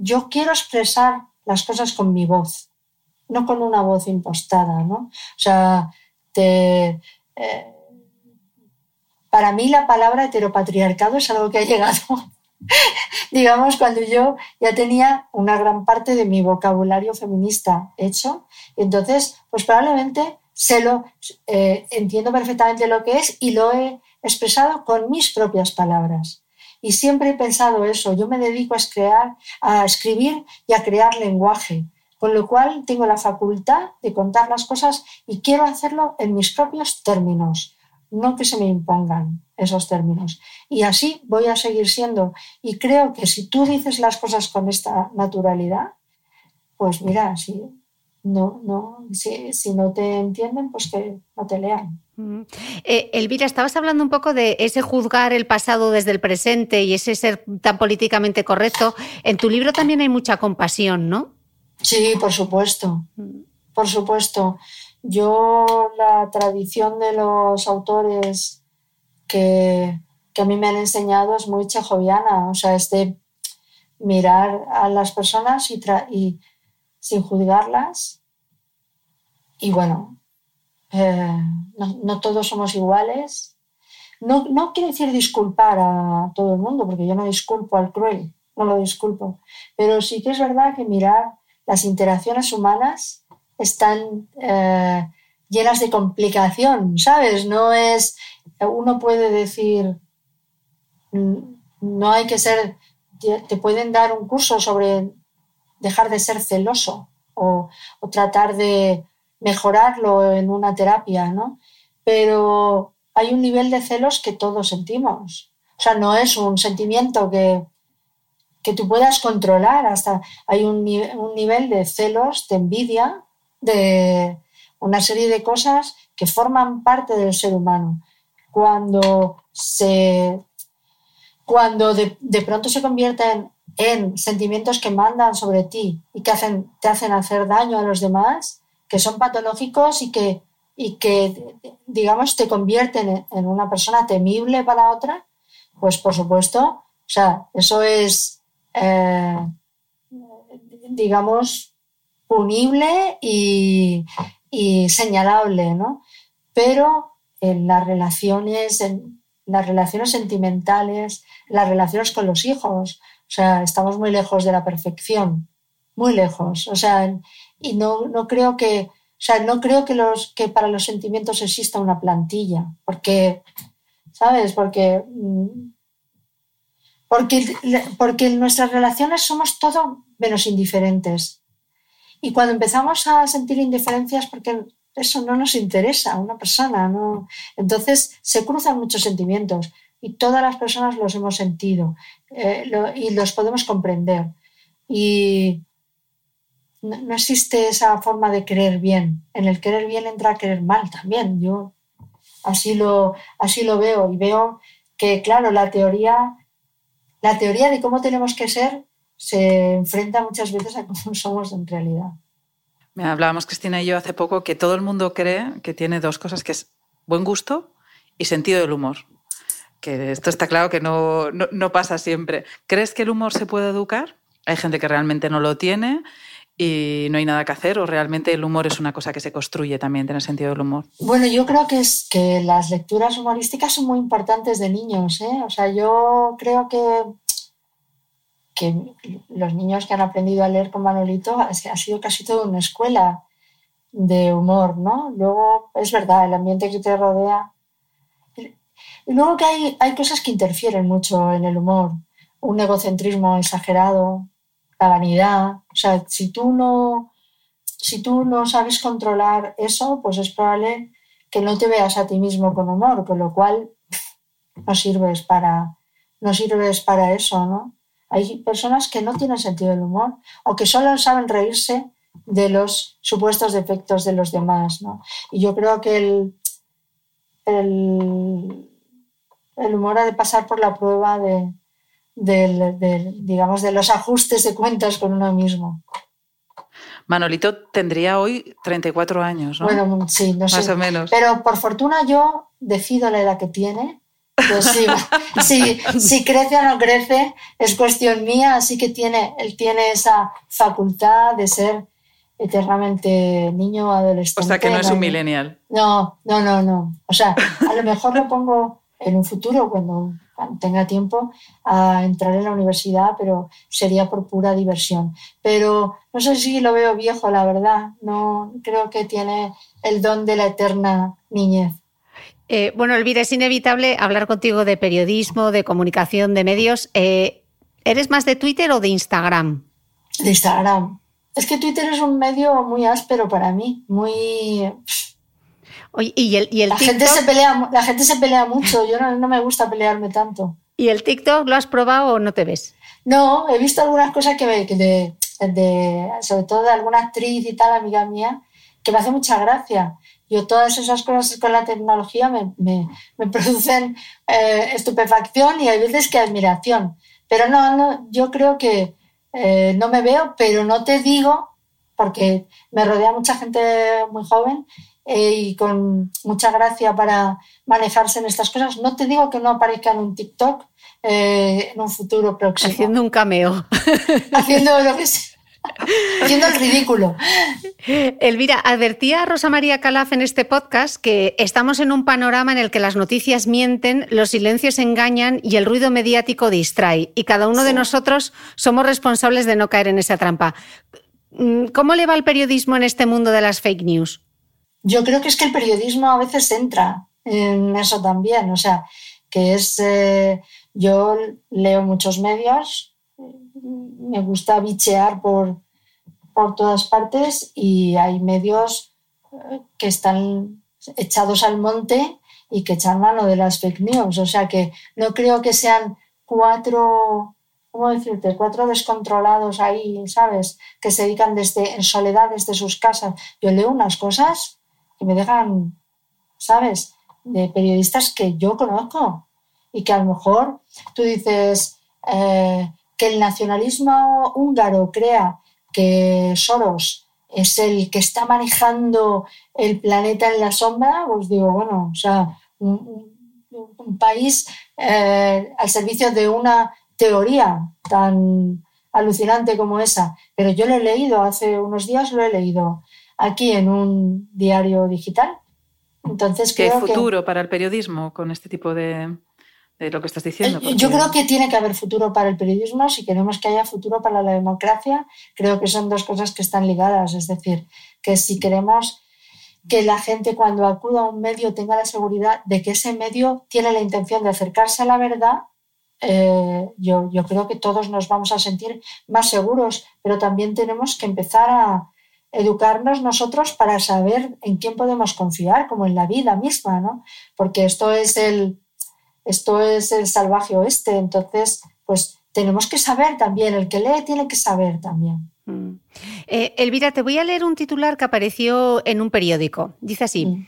S2: yo quiero expresar las cosas con mi voz. no con una voz impostada, ¿no? O sea, eh, para mí la palabra heteropatriarcado es algo que ha llegado, digamos, cuando yo ya tenía una gran parte de mi vocabulario feminista hecho. Y entonces, pues probablemente se lo eh, entiendo perfectamente lo que es y lo he expresado con mis propias palabras. Y siempre he pensado eso, yo me dedico a, crear, a escribir y a crear lenguaje, con lo cual tengo la facultad de contar las cosas y quiero hacerlo en mis propios términos, no que se me impongan esos términos. Y así voy a seguir siendo. Y creo que si tú dices las cosas con esta naturalidad, pues mira, si no, no, si, si no te entienden, pues que no te lean.
S1: Eh, Elvira, estabas hablando un poco de ese juzgar el pasado desde el presente y ese ser tan políticamente correcto. En tu libro también hay mucha compasión, ¿no?
S2: Sí, por supuesto. Por supuesto. Yo, la tradición de los autores que, a mí me han enseñado es muy chejoviana, o sea, es de mirar a las personas y, y sin juzgarlas. Y bueno, eh, no, todos somos iguales. No, no quiere decir disculpar a todo el mundo, porque yo no disculpo al cruel, no lo disculpo. Pero sí que es verdad que mirar las interacciones humanas están eh, llenas de complicación, ¿sabes? No es, uno puede decir, mm, no hay que ser, te pueden dar un curso sobre dejar de ser celoso o, tratar de mejorarlo en una terapia, ¿no? Pero hay un nivel de celos que todos sentimos. O sea, no es un sentimiento que, que tú puedas controlar, hasta hay un, un nivel de celos, de envidia, de una serie de cosas que forman parte del ser humano. Cuando se cuando de, de pronto se convierten en sentimientos que mandan sobre ti y que hacen, te hacen hacer daño a los demás, que son patológicos y que, y que digamos, te convierten en una persona temible para otra, pues por supuesto, o sea, eso es, eh, digamos, punible y, y, señalable, ¿no? Pero en las relaciones, en las relaciones sentimentales, las relaciones con los hijos, o sea, estamos muy lejos de la perfección, muy lejos. O sea, y no, no creo que, o sea, no creo que, los, que para los sentimientos exista una plantilla, porque, ¿sabes? Porque, mm, porque, porque en nuestras relaciones somos todo menos indiferentes. Y cuando empezamos a sentir indiferencias, porque eso no nos interesa a una persona, ¿no? Entonces se cruzan muchos sentimientos y todas las personas los hemos sentido eh, y los podemos comprender. Y no, existe esa forma de querer bien. En el querer bien entra querer mal también. Yo así lo, así lo veo y veo que, claro, la teoría, la teoría de cómo tenemos que ser se enfrenta muchas veces a cómo somos en realidad.
S3: Hablábamos Cristina y yo hace poco que todo el mundo cree que tiene dos cosas, que es buen gusto y sentido del humor que esto está claro que no, no, pasa siempre. ¿Crees que el humor se puede educar? Hay gente que realmente no lo tiene y no hay nada que hacer o realmente el humor es una cosa que se construye también, tener sentido del humor?
S2: Bueno, yo creo que, es, que las lecturas humorísticas son muy importantes de niños. ¿eh? O sea, yo creo que, que los niños que han aprendido a leer con Manolito ha sido casi toda una escuela de humor, ¿no? Luego, es verdad, el ambiente que te rodea y luego que hay, hay cosas que interfieren mucho en el humor. Un egocentrismo exagerado, la vanidad. O sea, si tú no, si tú no sabes controlar eso, pues es probable que no te veas a ti mismo con humor, con lo cual no sirves para, no sirves para eso, ¿no? Hay personas que no tienen sentido del humor o que solo saben reírse de los supuestos defectos de los demás, ¿no? Y yo creo que el, el el humor ha de pasar por la prueba de, digamos, de los ajustes de cuentas con uno mismo.
S3: Manolito tendría hoy 34 años, ¿no?
S2: Bueno, sí, no
S3: sé. Más o menos.
S2: Pero por fortuna yo decido la edad que tiene. Pues sí, si, crece o no crece es cuestión mía, así que tiene, él tiene esa facultad de ser eternamente niño o adolescente.
S3: O sea, que no es un millennial.
S2: No, no, no, no. O sea, a lo mejor lo pongo en un futuro cuando, tenga tiempo a entrar en la universidad, pero sería por pura diversión. Pero no sé si lo veo viejo, la verdad. No creo que tiene el don de la eterna niñez.
S1: Eh, bueno, Elvira, es inevitable hablar contigo de periodismo, de comunicación, de medios. Eh, ¿Eres más de Twitter o de Instagram?
S2: De Instagram. Es que Twitter es un medio muy áspero para mí, muy...
S1: y el, y el
S2: la, gente se pelea, la gente se pelea mucho, yo no, me gusta pelearme tanto.
S1: ¿Y el TikTok lo has probado o no te ves?
S2: No, he visto algunas cosas que, de, de, sobre todo de alguna actriz y tal, amiga mía, que me hace mucha gracia. Yo todas esas cosas con la tecnología me, me, me producen eh, estupefacción y hay veces que admiración. Pero no, no yo creo que eh, no me veo, pero no te digo, porque me rodea mucha gente muy joven eh, y con mucha gracia para manejarse en estas cosas, no te digo que no aparezca en un TikTok eh, en un futuro próximo.
S1: Haciendo un cameo.
S2: Haciendo lo que sea. Haciendo el ridículo.
S1: Elvira, advertía a Rosa María Calaf en este podcast que estamos en un panorama en el que las noticias mienten, los silencios engañan y el ruido mediático distrae. Y cada uno de nosotros somos responsables de no caer en esa trampa. Mm, ¿Cómo le va el periodismo en este mundo de las fake news?
S2: Yo creo que es que el periodismo a veces entra en eso también. O sea, que es. Eh, yo leo muchos medios, me gusta bichear por, por todas partes y hay medios eh, que están echados al monte y que echan mano de las fake news. O sea que no creo que sean cuatro, ¿cómo decirte? Cuatro descontrolados ahí, ¿sabes? Que se dedican desde, en soledad desde sus casas. Yo leo unas cosas que me dejan, ¿sabes? De periodistas que yo conozco y que a lo mejor tú dices, eh, que el nacionalismo húngaro crea que Soros es el que está manejando el planeta en la sombra, pues digo, bueno, o sea, un, país eh, al servicio de una teoría tan alucinante como esa. Pero yo lo he leído hace unos días, lo he leído aquí en un diario digital. Entonces
S3: ¿Qué futuro para el periodismo con este tipo de, lo que estás diciendo.
S2: Eh, yo creo que tiene que haber futuro para el periodismo. Si queremos que haya futuro para la democracia, creo que son dos cosas que están ligadas. Es decir, que si queremos que la gente cuando acuda a un medio tenga la seguridad de que ese medio tiene la intención de acercarse a la verdad, eh, yo, yo creo que todos nos vamos a sentir más seguros, pero también tenemos que empezar a educarnos nosotros para saber en quién podemos confiar, como en la vida misma, ¿no? Porque esto es el, esto es el salvaje oeste, entonces pues tenemos que saber también, el que lee tiene que saber también. Mm.
S1: Eh, Elvira, te voy a leer un titular que apareció en un periódico. Dice así. Mm.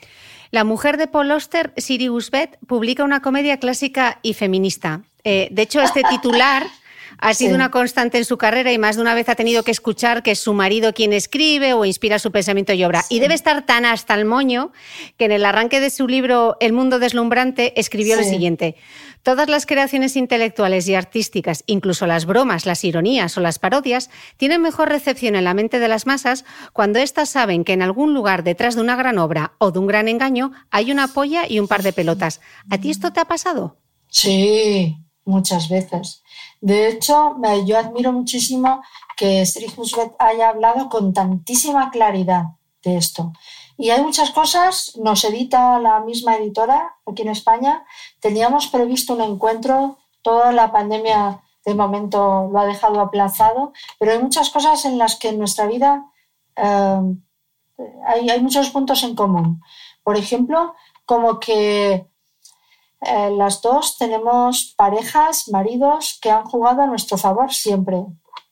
S1: La mujer de Paul Oster, Sirius Beth, publica una comedia clásica y feminista. Eh, de hecho, este titular ha sido una constante en su carrera y más de una vez ha tenido que escuchar que es su marido quien escribe o inspira su pensamiento y obra. Y debe estar tan hasta el moño que en el arranque de su libro El mundo deslumbrante escribió lo siguiente. Todas las creaciones intelectuales y artísticas, incluso las bromas, las ironías o las parodias, tienen mejor recepción en la mente de las masas cuando éstas saben que en algún lugar detrás de una gran obra o de un gran engaño hay una polla y un par de pelotas. ¿A ti esto te ha pasado?
S2: Sí, muchas veces. De hecho, yo admiro muchísimo que Strik haya hablado con tantísima claridad de esto. Y hay muchas cosas, nos edita la misma editora aquí en España. Teníamos previsto un encuentro, toda la pandemia de momento lo ha dejado aplazado, pero hay muchas cosas en las que en nuestra vida eh, hay muchos puntos en común. Por ejemplo, como que eh, las dos tenemos parejas, maridos que han jugado a nuestro favor siempre.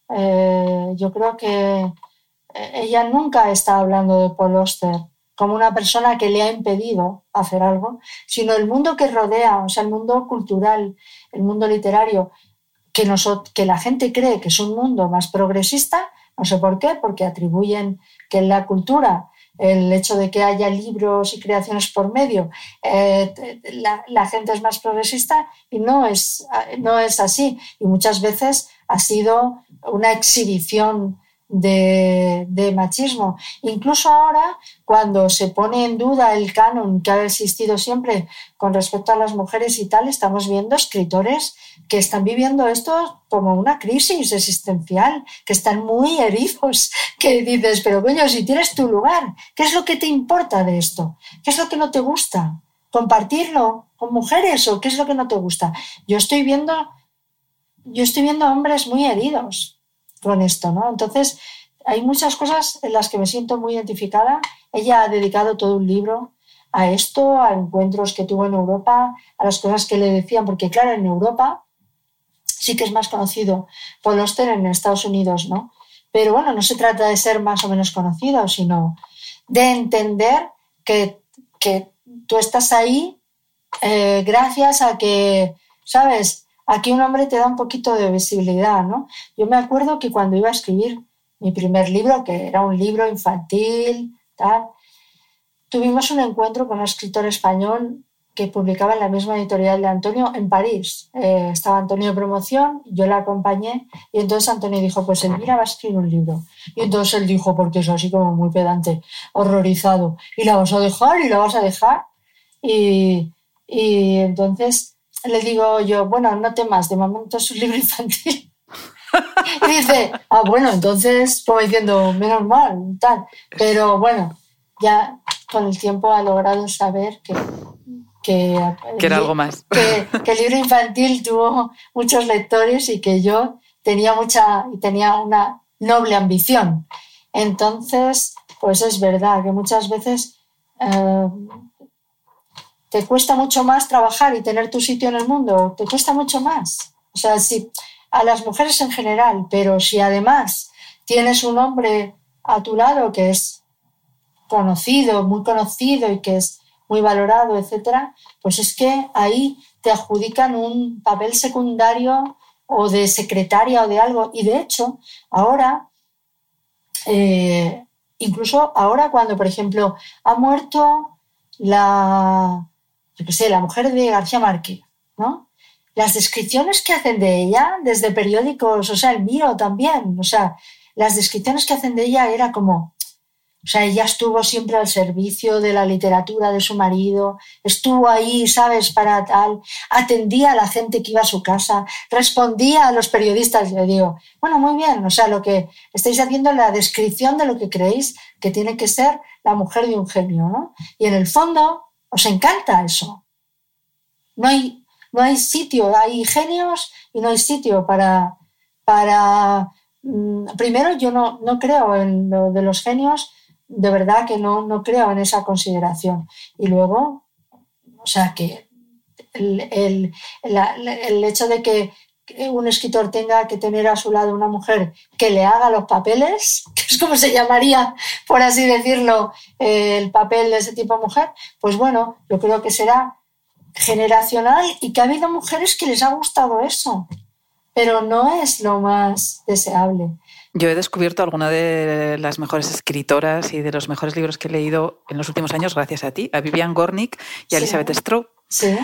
S2: Eh, yo creo que eh, ella nunca está hablando de Paul Oster como una persona que le ha impedido hacer algo, sino el mundo que rodea, o sea, el mundo cultural, el mundo literario, que, que la gente cree que es un mundo más progresista, no sé por qué, porque atribuyen que la cultura el hecho de que haya libros y creaciones por medio, eh, la, gente es más progresista y no es, no es así. Y muchas veces ha sido una exhibición de, machismo. Incluso ahora, cuando se pone en duda el canon que ha existido siempre con respecto a las mujeres y tal, estamos viendo escritores que están viviendo esto como una crisis existencial, que están muy heridos, que dices, pero coño, si tienes tu lugar, ¿qué es lo que te importa de esto? ¿Qué es lo que no te gusta? ¿Compartirlo con mujeres o qué es lo que no te gusta? Yo estoy viendo, yo estoy viendo hombres muy heridos con esto, ¿no? Entonces, hay muchas cosas en las que me siento muy identificada. Ella ha dedicado todo un libro a esto, a encuentros que tuvo en Europa, a las cosas que le decían, porque claro, en Europa sí que es más conocido Paul Auster en Estados Unidos, ¿no? Pero bueno, no se trata de ser más o menos conocido, sino de entender que, que tú estás ahí eh, gracias a que, ¿sabes? Aquí un hombre te da un poquito de visibilidad, ¿no? Yo me acuerdo que cuando iba a escribir mi primer libro, que era un libro infantil, tuvimos un encuentro con un escritor español que publicaba en la misma editorial de Antonio en París. Eh, estaba Antonio promoción, yo la acompañé y entonces Antonio dijo, pues Elvira va a escribir un libro. Y entonces él dijo, porque es así como muy pedante, horrorizado, y la vas a dejar y la vas a dejar. Y, y entonces le digo yo, bueno, no temas, de momento es un libro infantil. y dice, ah, bueno, entonces, como diciendo, menos mal, tal. Pero bueno, ya con el tiempo ha logrado saber que...
S3: Que, era algo más.
S2: Que, que, el libro infantil tuvo muchos lectores y que yo tenía mucha y tenía una noble ambición. Entonces, pues es verdad que muchas veces eh, te cuesta mucho más trabajar y tener tu sitio en el mundo, te cuesta mucho más. O sea, si a las mujeres en general, pero si además tienes un hombre a tu lado que es conocido, muy conocido y que es muy valorado, etcétera, pues es que ahí te adjudican un papel secundario o de secretaria o de algo. Y de hecho, ahora, eh, incluso ahora cuando, por ejemplo, ha muerto la, yo sé, la mujer de García Márquez, ¿no? Las descripciones que hacen de ella desde periódicos, o sea, el mío también, o sea, las descripciones que hacen de ella era como, o sea, ella estuvo siempre al servicio de la literatura de su marido, estuvo ahí, ¿sabes?, para tal, atendía a la gente que iba a su casa, respondía a los periodistas. Le digo, bueno, muy bien, o sea, lo que estáis haciendo es la descripción de lo que creéis que tiene que ser la mujer de un genio, ¿no? Y en el fondo, os encanta eso. No hay, no hay sitio, hay genios y no hay sitio para... para mm, primero, yo no, no creo en lo de los genios, de verdad que no, no creo en esa consideración. Y luego, o sea, que el, el, el hecho de que un escritor tenga que tener a su lado una mujer que le haga los papeles, que es como se llamaría, por así decirlo, el papel de ese tipo de mujer, pues bueno, yo creo que será generacional y que ha habido mujeres que les ha gustado eso, pero no es lo más deseable.
S3: Yo he descubierto alguna de las mejores escritoras y de los mejores libros que he leído en los últimos años gracias a ti, a Vivian Gornick y a Elizabeth Stroh.
S2: Sí.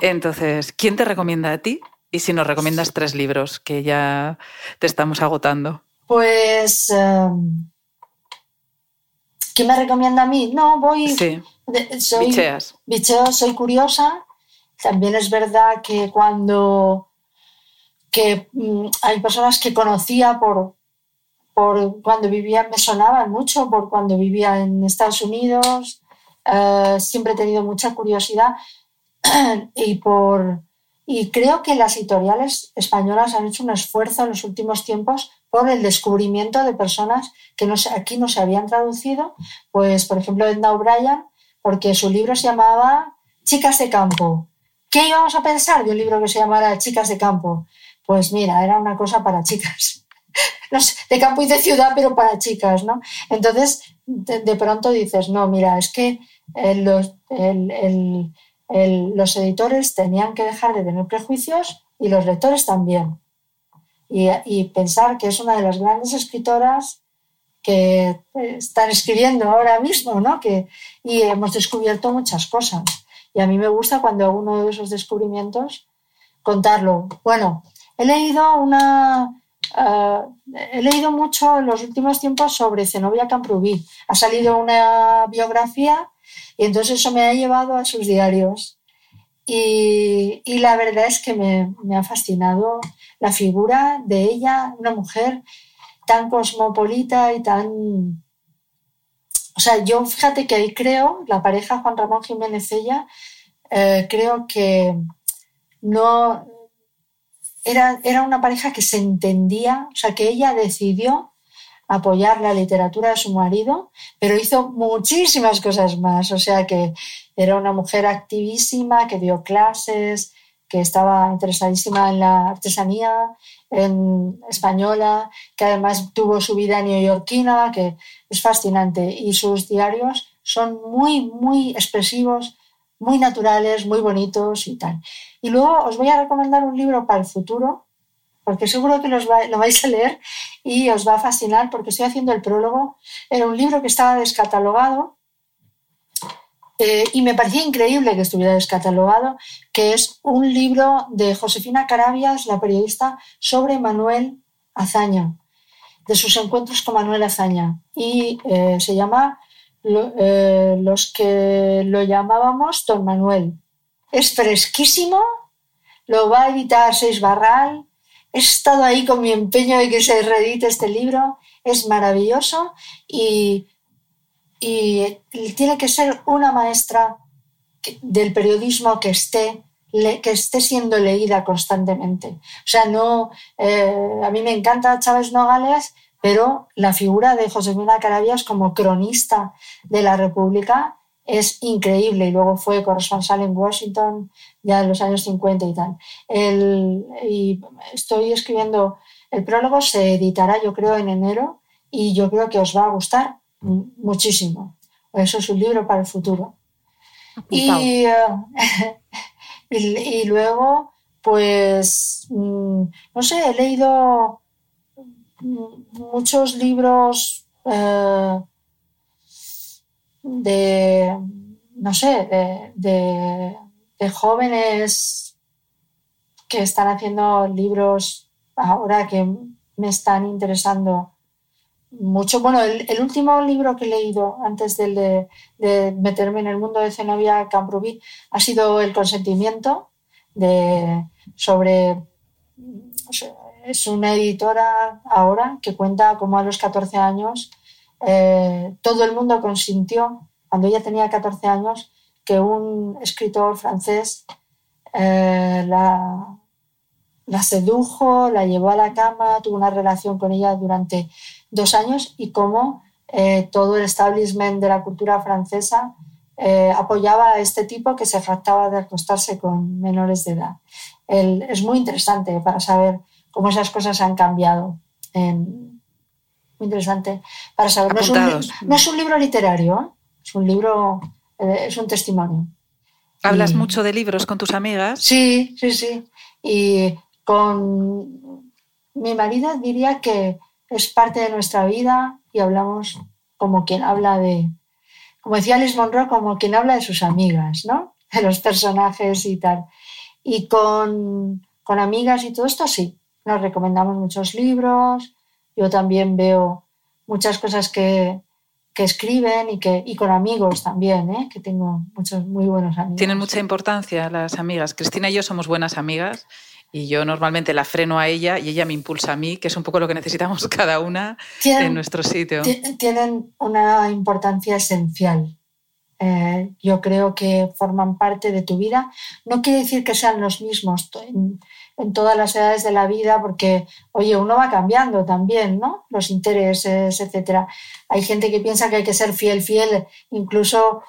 S3: Entonces, ¿quién te recomienda a ti y si nos recomiendas tres libros que ya te estamos agotando.
S2: Pues. Um, ¿Qué me recomienda a mí? No, voy.
S3: Sí.
S2: soy,
S3: Bicheas.
S2: Bicheo, soy curiosa. También es verdad que cuando. que mm, hay personas que conocía por, por cuando vivía, me sonaban mucho por cuando vivía en Estados Unidos. Eh, siempre he tenido mucha curiosidad y por y creo que las editoriales españolas han hecho un esfuerzo en los últimos tiempos por el descubrimiento de personas que no, aquí no se habían traducido. Pues, por ejemplo, Edna O'Brien, porque su libro se llamaba Chicas de Campo. ¿Qué íbamos a pensar de un libro que se llamara Chicas de Campo? Pues mira, era una cosa para chicas. de campo y de ciudad, pero para chicas, ¿no? Entonces, de, pronto dices, no, mira, es que eh, el los editores tenían que dejar de tener prejuicios y los lectores también. Y, pensar que es una de las grandes escritoras que están escribiendo ahora mismo, ¿no? Que, y hemos descubierto muchas cosas. Y a mí me gusta cuando uno de esos descubrimientos contarlo. Bueno, he leído una, ah, he leído mucho en los últimos tiempos sobre Zenobia Camprubí. Ha salido una biografía y entonces eso me ha llevado a sus diarios. Y, y la verdad es que me, me, ha fascinado la figura de ella, una mujer tan cosmopolita y tan... O sea, yo fíjate que ahí creo, la pareja Juan Ramón Jiménez ella, eh, creo que no... Era, era una pareja que se entendía, o sea, que ella decidió apoyar la literatura de su marido, pero hizo muchísimas cosas más. O sea que era una mujer activísima, que dio clases, que estaba interesadísima en la artesanía en española, que además tuvo su vida neoyorquina, que es fascinante. Y sus diarios son muy, muy expresivos, muy naturales, muy bonitos y tal. Y luego os voy a recomendar un libro para el futuro, porque seguro que los lo vais a leer y os va a fascinar porque estoy haciendo el prólogo. Era un libro que estaba descatalogado eh, y me parecía increíble que estuviera descatalogado, que es un libro de Josefina Carabias, la periodista, sobre Manuel Azaña, de sus encuentros con Manuel Azaña. Y eh, se llama eh, Los que lo llamábamos Don Manuel. Es fresquísimo, lo va a editar Seis Barral he estado ahí con mi empeño de que se reedite este libro, es maravilloso y, y tiene que ser una maestra del periodismo que esté que esté siendo leída constantemente. O sea, no, eh, a mí me encanta Chávez Nogales, pero la figura de Josefina Carabias como cronista de la República es increíble y luego fue corresponsal en Washington ya en los años 50 y tal. El, y estoy escribiendo, el prólogo se editará yo creo en enero y yo creo que os va a gustar muchísimo. Eso es un libro para el futuro. Y, eh, y, y, luego, pues, mm, no sé, he leído muchos libros eh, de, no sé, de, jóvenes que están haciendo libros ahora que me están interesando mucho. Bueno, el, último libro que he leído antes de, de, meterme en el mundo de Zenobia Camprubí ha sido El consentimiento de, sobre... Es una editora ahora que cuenta como a los 14 años eh, todo el mundo consintió, cuando ella tenía 14 años, que un escritor francés eh, la, sedujo, la llevó a la cama, tuvo una relación con ella durante dos años y cómo eh, todo el establishment de la cultura francesa apoyaba a este tipo que se jactaba de acostarse con menores de edad. es muy interesante para saber cómo esas cosas han cambiado interesante para saber. No es, un, no es, un, libro literario, ¿eh? es un libro, eh, es un testimonio.
S3: ¿Hablas mucho de libros con tus amigas?
S2: Sí, sí, sí. Y con mi marido diría que es parte de nuestra vida y hablamos como quien habla de, como decía Liz Monroe, como quien habla de sus amigas, ¿no? De los personajes y tal. Y con, con amigas y todo esto, sí. Nos recomendamos muchos libros, yo también veo muchas cosas que, que escriben y, que, y con amigos también, ¿eh? que tengo muchos muy buenos amigos.
S3: Tienen mucha importancia las amigas. Cristina y yo somos buenas amigas y yo normalmente la freno a ella y ella me impulsa a mí, que es un poco lo que necesitamos cada una en nuestro sitio.
S2: Tienen una importancia esencial. Eh, yo creo que forman parte de tu vida. No quiere decir que sean los mismos en todas las edades de la vida, porque, oye, uno va cambiando también, ¿no? Los intereses, etcétera. Hay gente que piensa que hay que ser fiel, fiel, incluso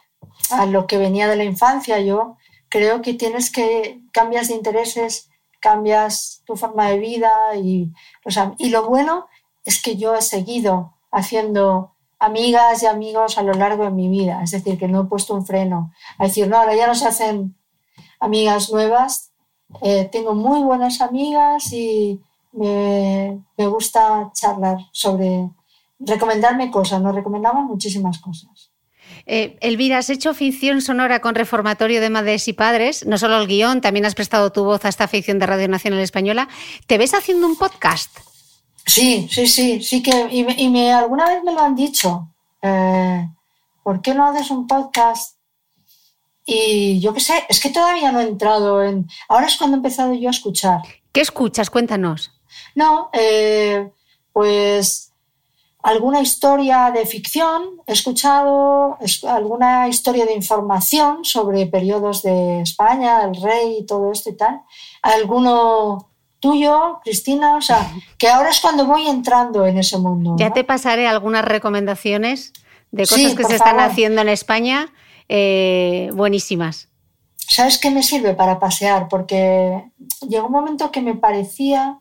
S2: a lo que venía de la infancia. Yo creo que tienes que cambias de intereses, cambias tu forma de vida y, y lo bueno es que yo he seguido haciendo amigas y amigos a lo largo de mi vida, es decir, que no he puesto un freno a decir, no, ahora ya no se hacen amigas nuevas, eh, tengo muy buenas amigas y me, me, gusta charlar sobre, recomendarme cosas, nos recomendamos muchísimas cosas.
S1: Eh, Elvira, has hecho ficción sonora con Reformatorio de Madres y Padres, no solo el guion, también has prestado tu voz a esta ficción de Radio Nacional Española. ¿Te ves haciendo un podcast?
S2: Sí, sí, sí, sí que, y, me, alguna vez me lo han dicho. Eh, ¿Por qué no haces un podcast? Y yo qué sé, es que todavía no he entrado en... Ahora es cuando he empezado yo a escuchar.
S1: ¿Qué escuchas? Cuéntanos.
S2: No, eh, pues alguna historia de ficción, he escuchado alguna historia de información sobre periodos de España, el rey y todo esto y tal. Alguno tuyo, Cristina, o sea, que ahora es cuando voy entrando en ese mundo.
S1: Ya te pasaré algunas recomendaciones de cosas que se están haciendo en España eh, buenísimas.
S2: ¿Sabes qué me sirve para pasear? Porque llegó un momento que me parecía,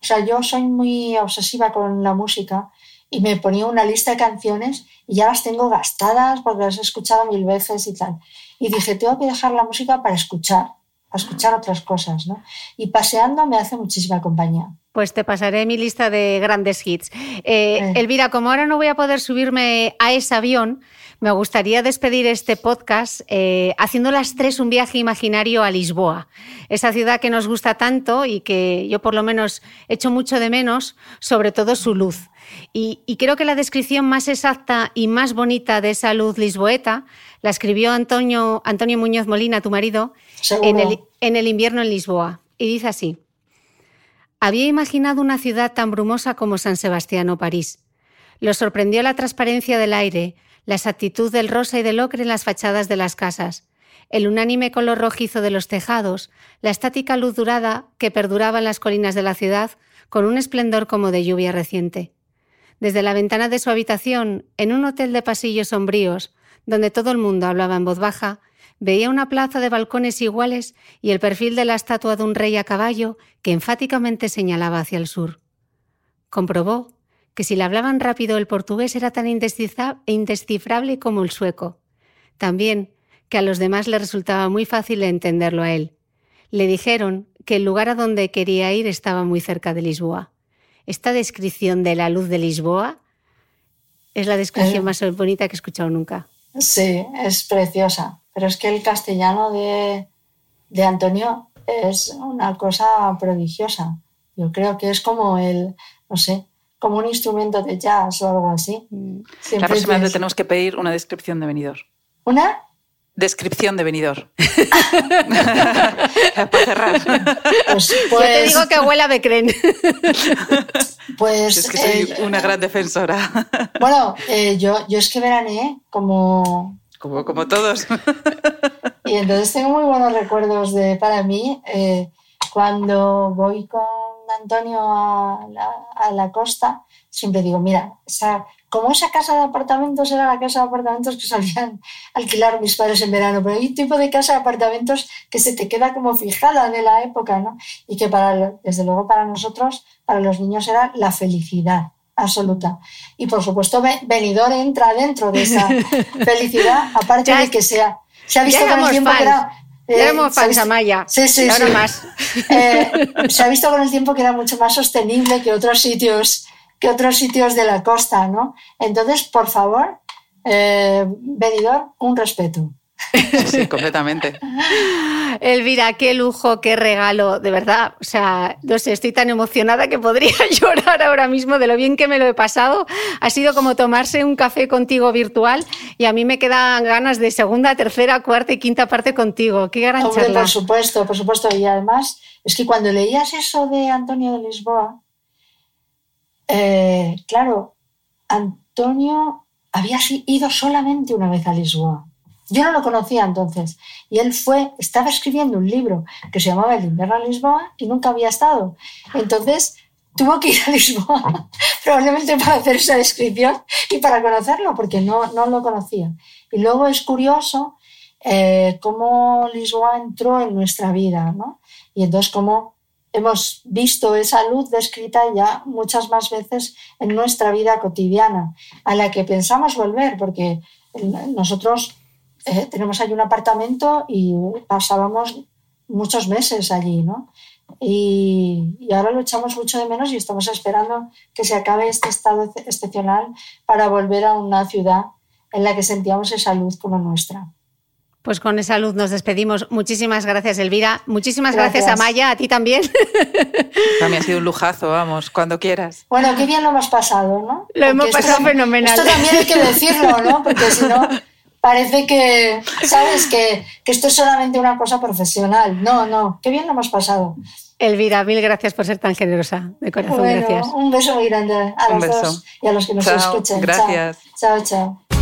S2: o sea, yo soy muy obsesiva con la música y me ponía una lista de canciones y ya las tengo gastadas porque las he escuchado mil veces y tal. Y dije, tengo que dejar la música para escuchar a escuchar otras cosas, ¿no? Y paseando me hace muchísima compañía.
S1: Pues te pasaré mi lista de grandes hits. Eh, Elvira, como ahora no voy a poder subirme a ese avión, me gustaría despedir este podcast eh, haciendo las tres un viaje imaginario a Lisboa, esa ciudad que nos gusta tanto y que yo por lo menos echo mucho de menos, sobre todo su luz. Y, creo que la descripción más exacta y más bonita de esa luz lisboeta la escribió Antonio, Antonio Muñoz Molina, tu marido, en el, en el invierno en Lisboa. Y dice así, había imaginado una ciudad tan brumosa como San Sebastián o París. Lo sorprendió la transparencia del aire, la exactitud del rosa y del ocre en las fachadas de las casas, el unánime color rojizo de los tejados, la estática luz durada que perduraba en las colinas de la ciudad con un esplendor como de lluvia reciente. Desde la ventana de su habitación, en un hotel de pasillos sombríos, donde todo el mundo hablaba en voz baja, veía una plaza de balcones iguales y el perfil de la estatua de un rey a caballo que enfáticamente señalaba hacia el sur. Comprobó que si le hablaban rápido el portugués era tan indescifrable como el sueco. También que a los demás le resultaba muy fácil entenderlo a él. Le dijeron que el lugar a donde quería ir estaba muy cerca de Lisboa. Esta descripción de la luz de Lisboa es la descripción eh. más bonita que he escuchado nunca.
S2: Sí, es preciosa, pero es que el castellano de, de Antonio es una cosa prodigiosa. Yo creo que es como el, no sé, como un instrumento de jazz o algo así.
S3: La próxima vez tenemos que pedir una descripción de venidor.
S2: ¿Una?
S3: Descripción de venidor. Para cerrar.
S1: Pues, Yo te pues digo que abuela me creen.
S2: Pues.
S3: Es que soy eh, una gran defensora.
S2: Bueno, eh, yo, yo es que veraneé como.
S3: Como, como todos.
S2: Y entonces tengo muy buenos recuerdos de, para mí, eh, cuando voy con Antonio a la, costa, siempre digo, mira, esa, como esa casa de apartamentos era la casa de apartamentos que solían alquilar mis padres en verano, pero hay un tipo de casa de apartamentos que se te queda como fijada de la época, ¿no? Y que para, desde luego para nosotros, para los niños era la felicidad absoluta. Y por supuesto, Benidorm entra dentro de esa felicidad, aparte de que sea, se ha visto con el tiempo que era
S1: eh, Maya.
S2: Sí, sí, sí. Más. Eh, se ha visto con el tiempo que era mucho más sostenible que otros sitios, que otros sitios de la costa, ¿no? Entonces, por favor, eh, un respeto.
S3: Sí, completamente.
S1: Elvira, qué lujo, qué regalo, de verdad. O sea, no sé, estoy tan emocionada que podría llorar ahora mismo de lo bien que me lo he pasado. Ha sido como tomarse un café contigo virtual y a mí me quedan ganas de segunda, tercera, cuarta y quinta parte contigo. Qué gran
S2: Hombre, Por supuesto, por supuesto. Y además, es que cuando leías eso de Antonio de Lisboa, eh, claro, Antonio había ido solamente una vez a Lisboa. Yo no lo conocía entonces. Y él fue, estaba escribiendo un libro que se llamaba El invierno a Lisboa y nunca había estado. Entonces tuvo que ir a Lisboa, probablemente para hacer esa descripción y para conocerlo, porque no, no lo conocía. Y luego es curioso eh, cómo Lisboa entró en nuestra vida, ¿no? Y entonces cómo hemos visto esa luz descrita ya muchas más veces en nuestra vida cotidiana, a la que pensamos volver, porque nosotros eh, tenemos allí un apartamento y pasábamos muchos meses allí, ¿no? Y, ahora lo echamos mucho de menos y estamos esperando que se acabe este estado excepcional para volver a una ciudad en la que sentíamos esa luz como nuestra.
S1: Pues con esa luz nos despedimos. Muchísimas gracias, Elvira. Muchísimas gracias, a Maya, a ti también.
S3: Mí ha sido un lujazo, vamos, cuando quieras.
S2: Bueno, qué bien lo hemos pasado, ¿no?
S1: Lo hemos pasado fenomenal.
S2: Esto también hay que decirlo, ¿no? Porque si no, parece que, ¿sabes? Que, que esto es solamente una cosa profesional. No, no, qué bien lo hemos pasado.
S1: Elvira, mil gracias por ser tan generosa. De corazón,
S2: bueno,
S1: gracias.
S2: Un beso muy grande a
S3: Un
S2: los
S3: beso.
S2: dos y a los que nos
S3: Chao,
S2: escuchen.
S3: gracias.
S2: Chao, chao. chao.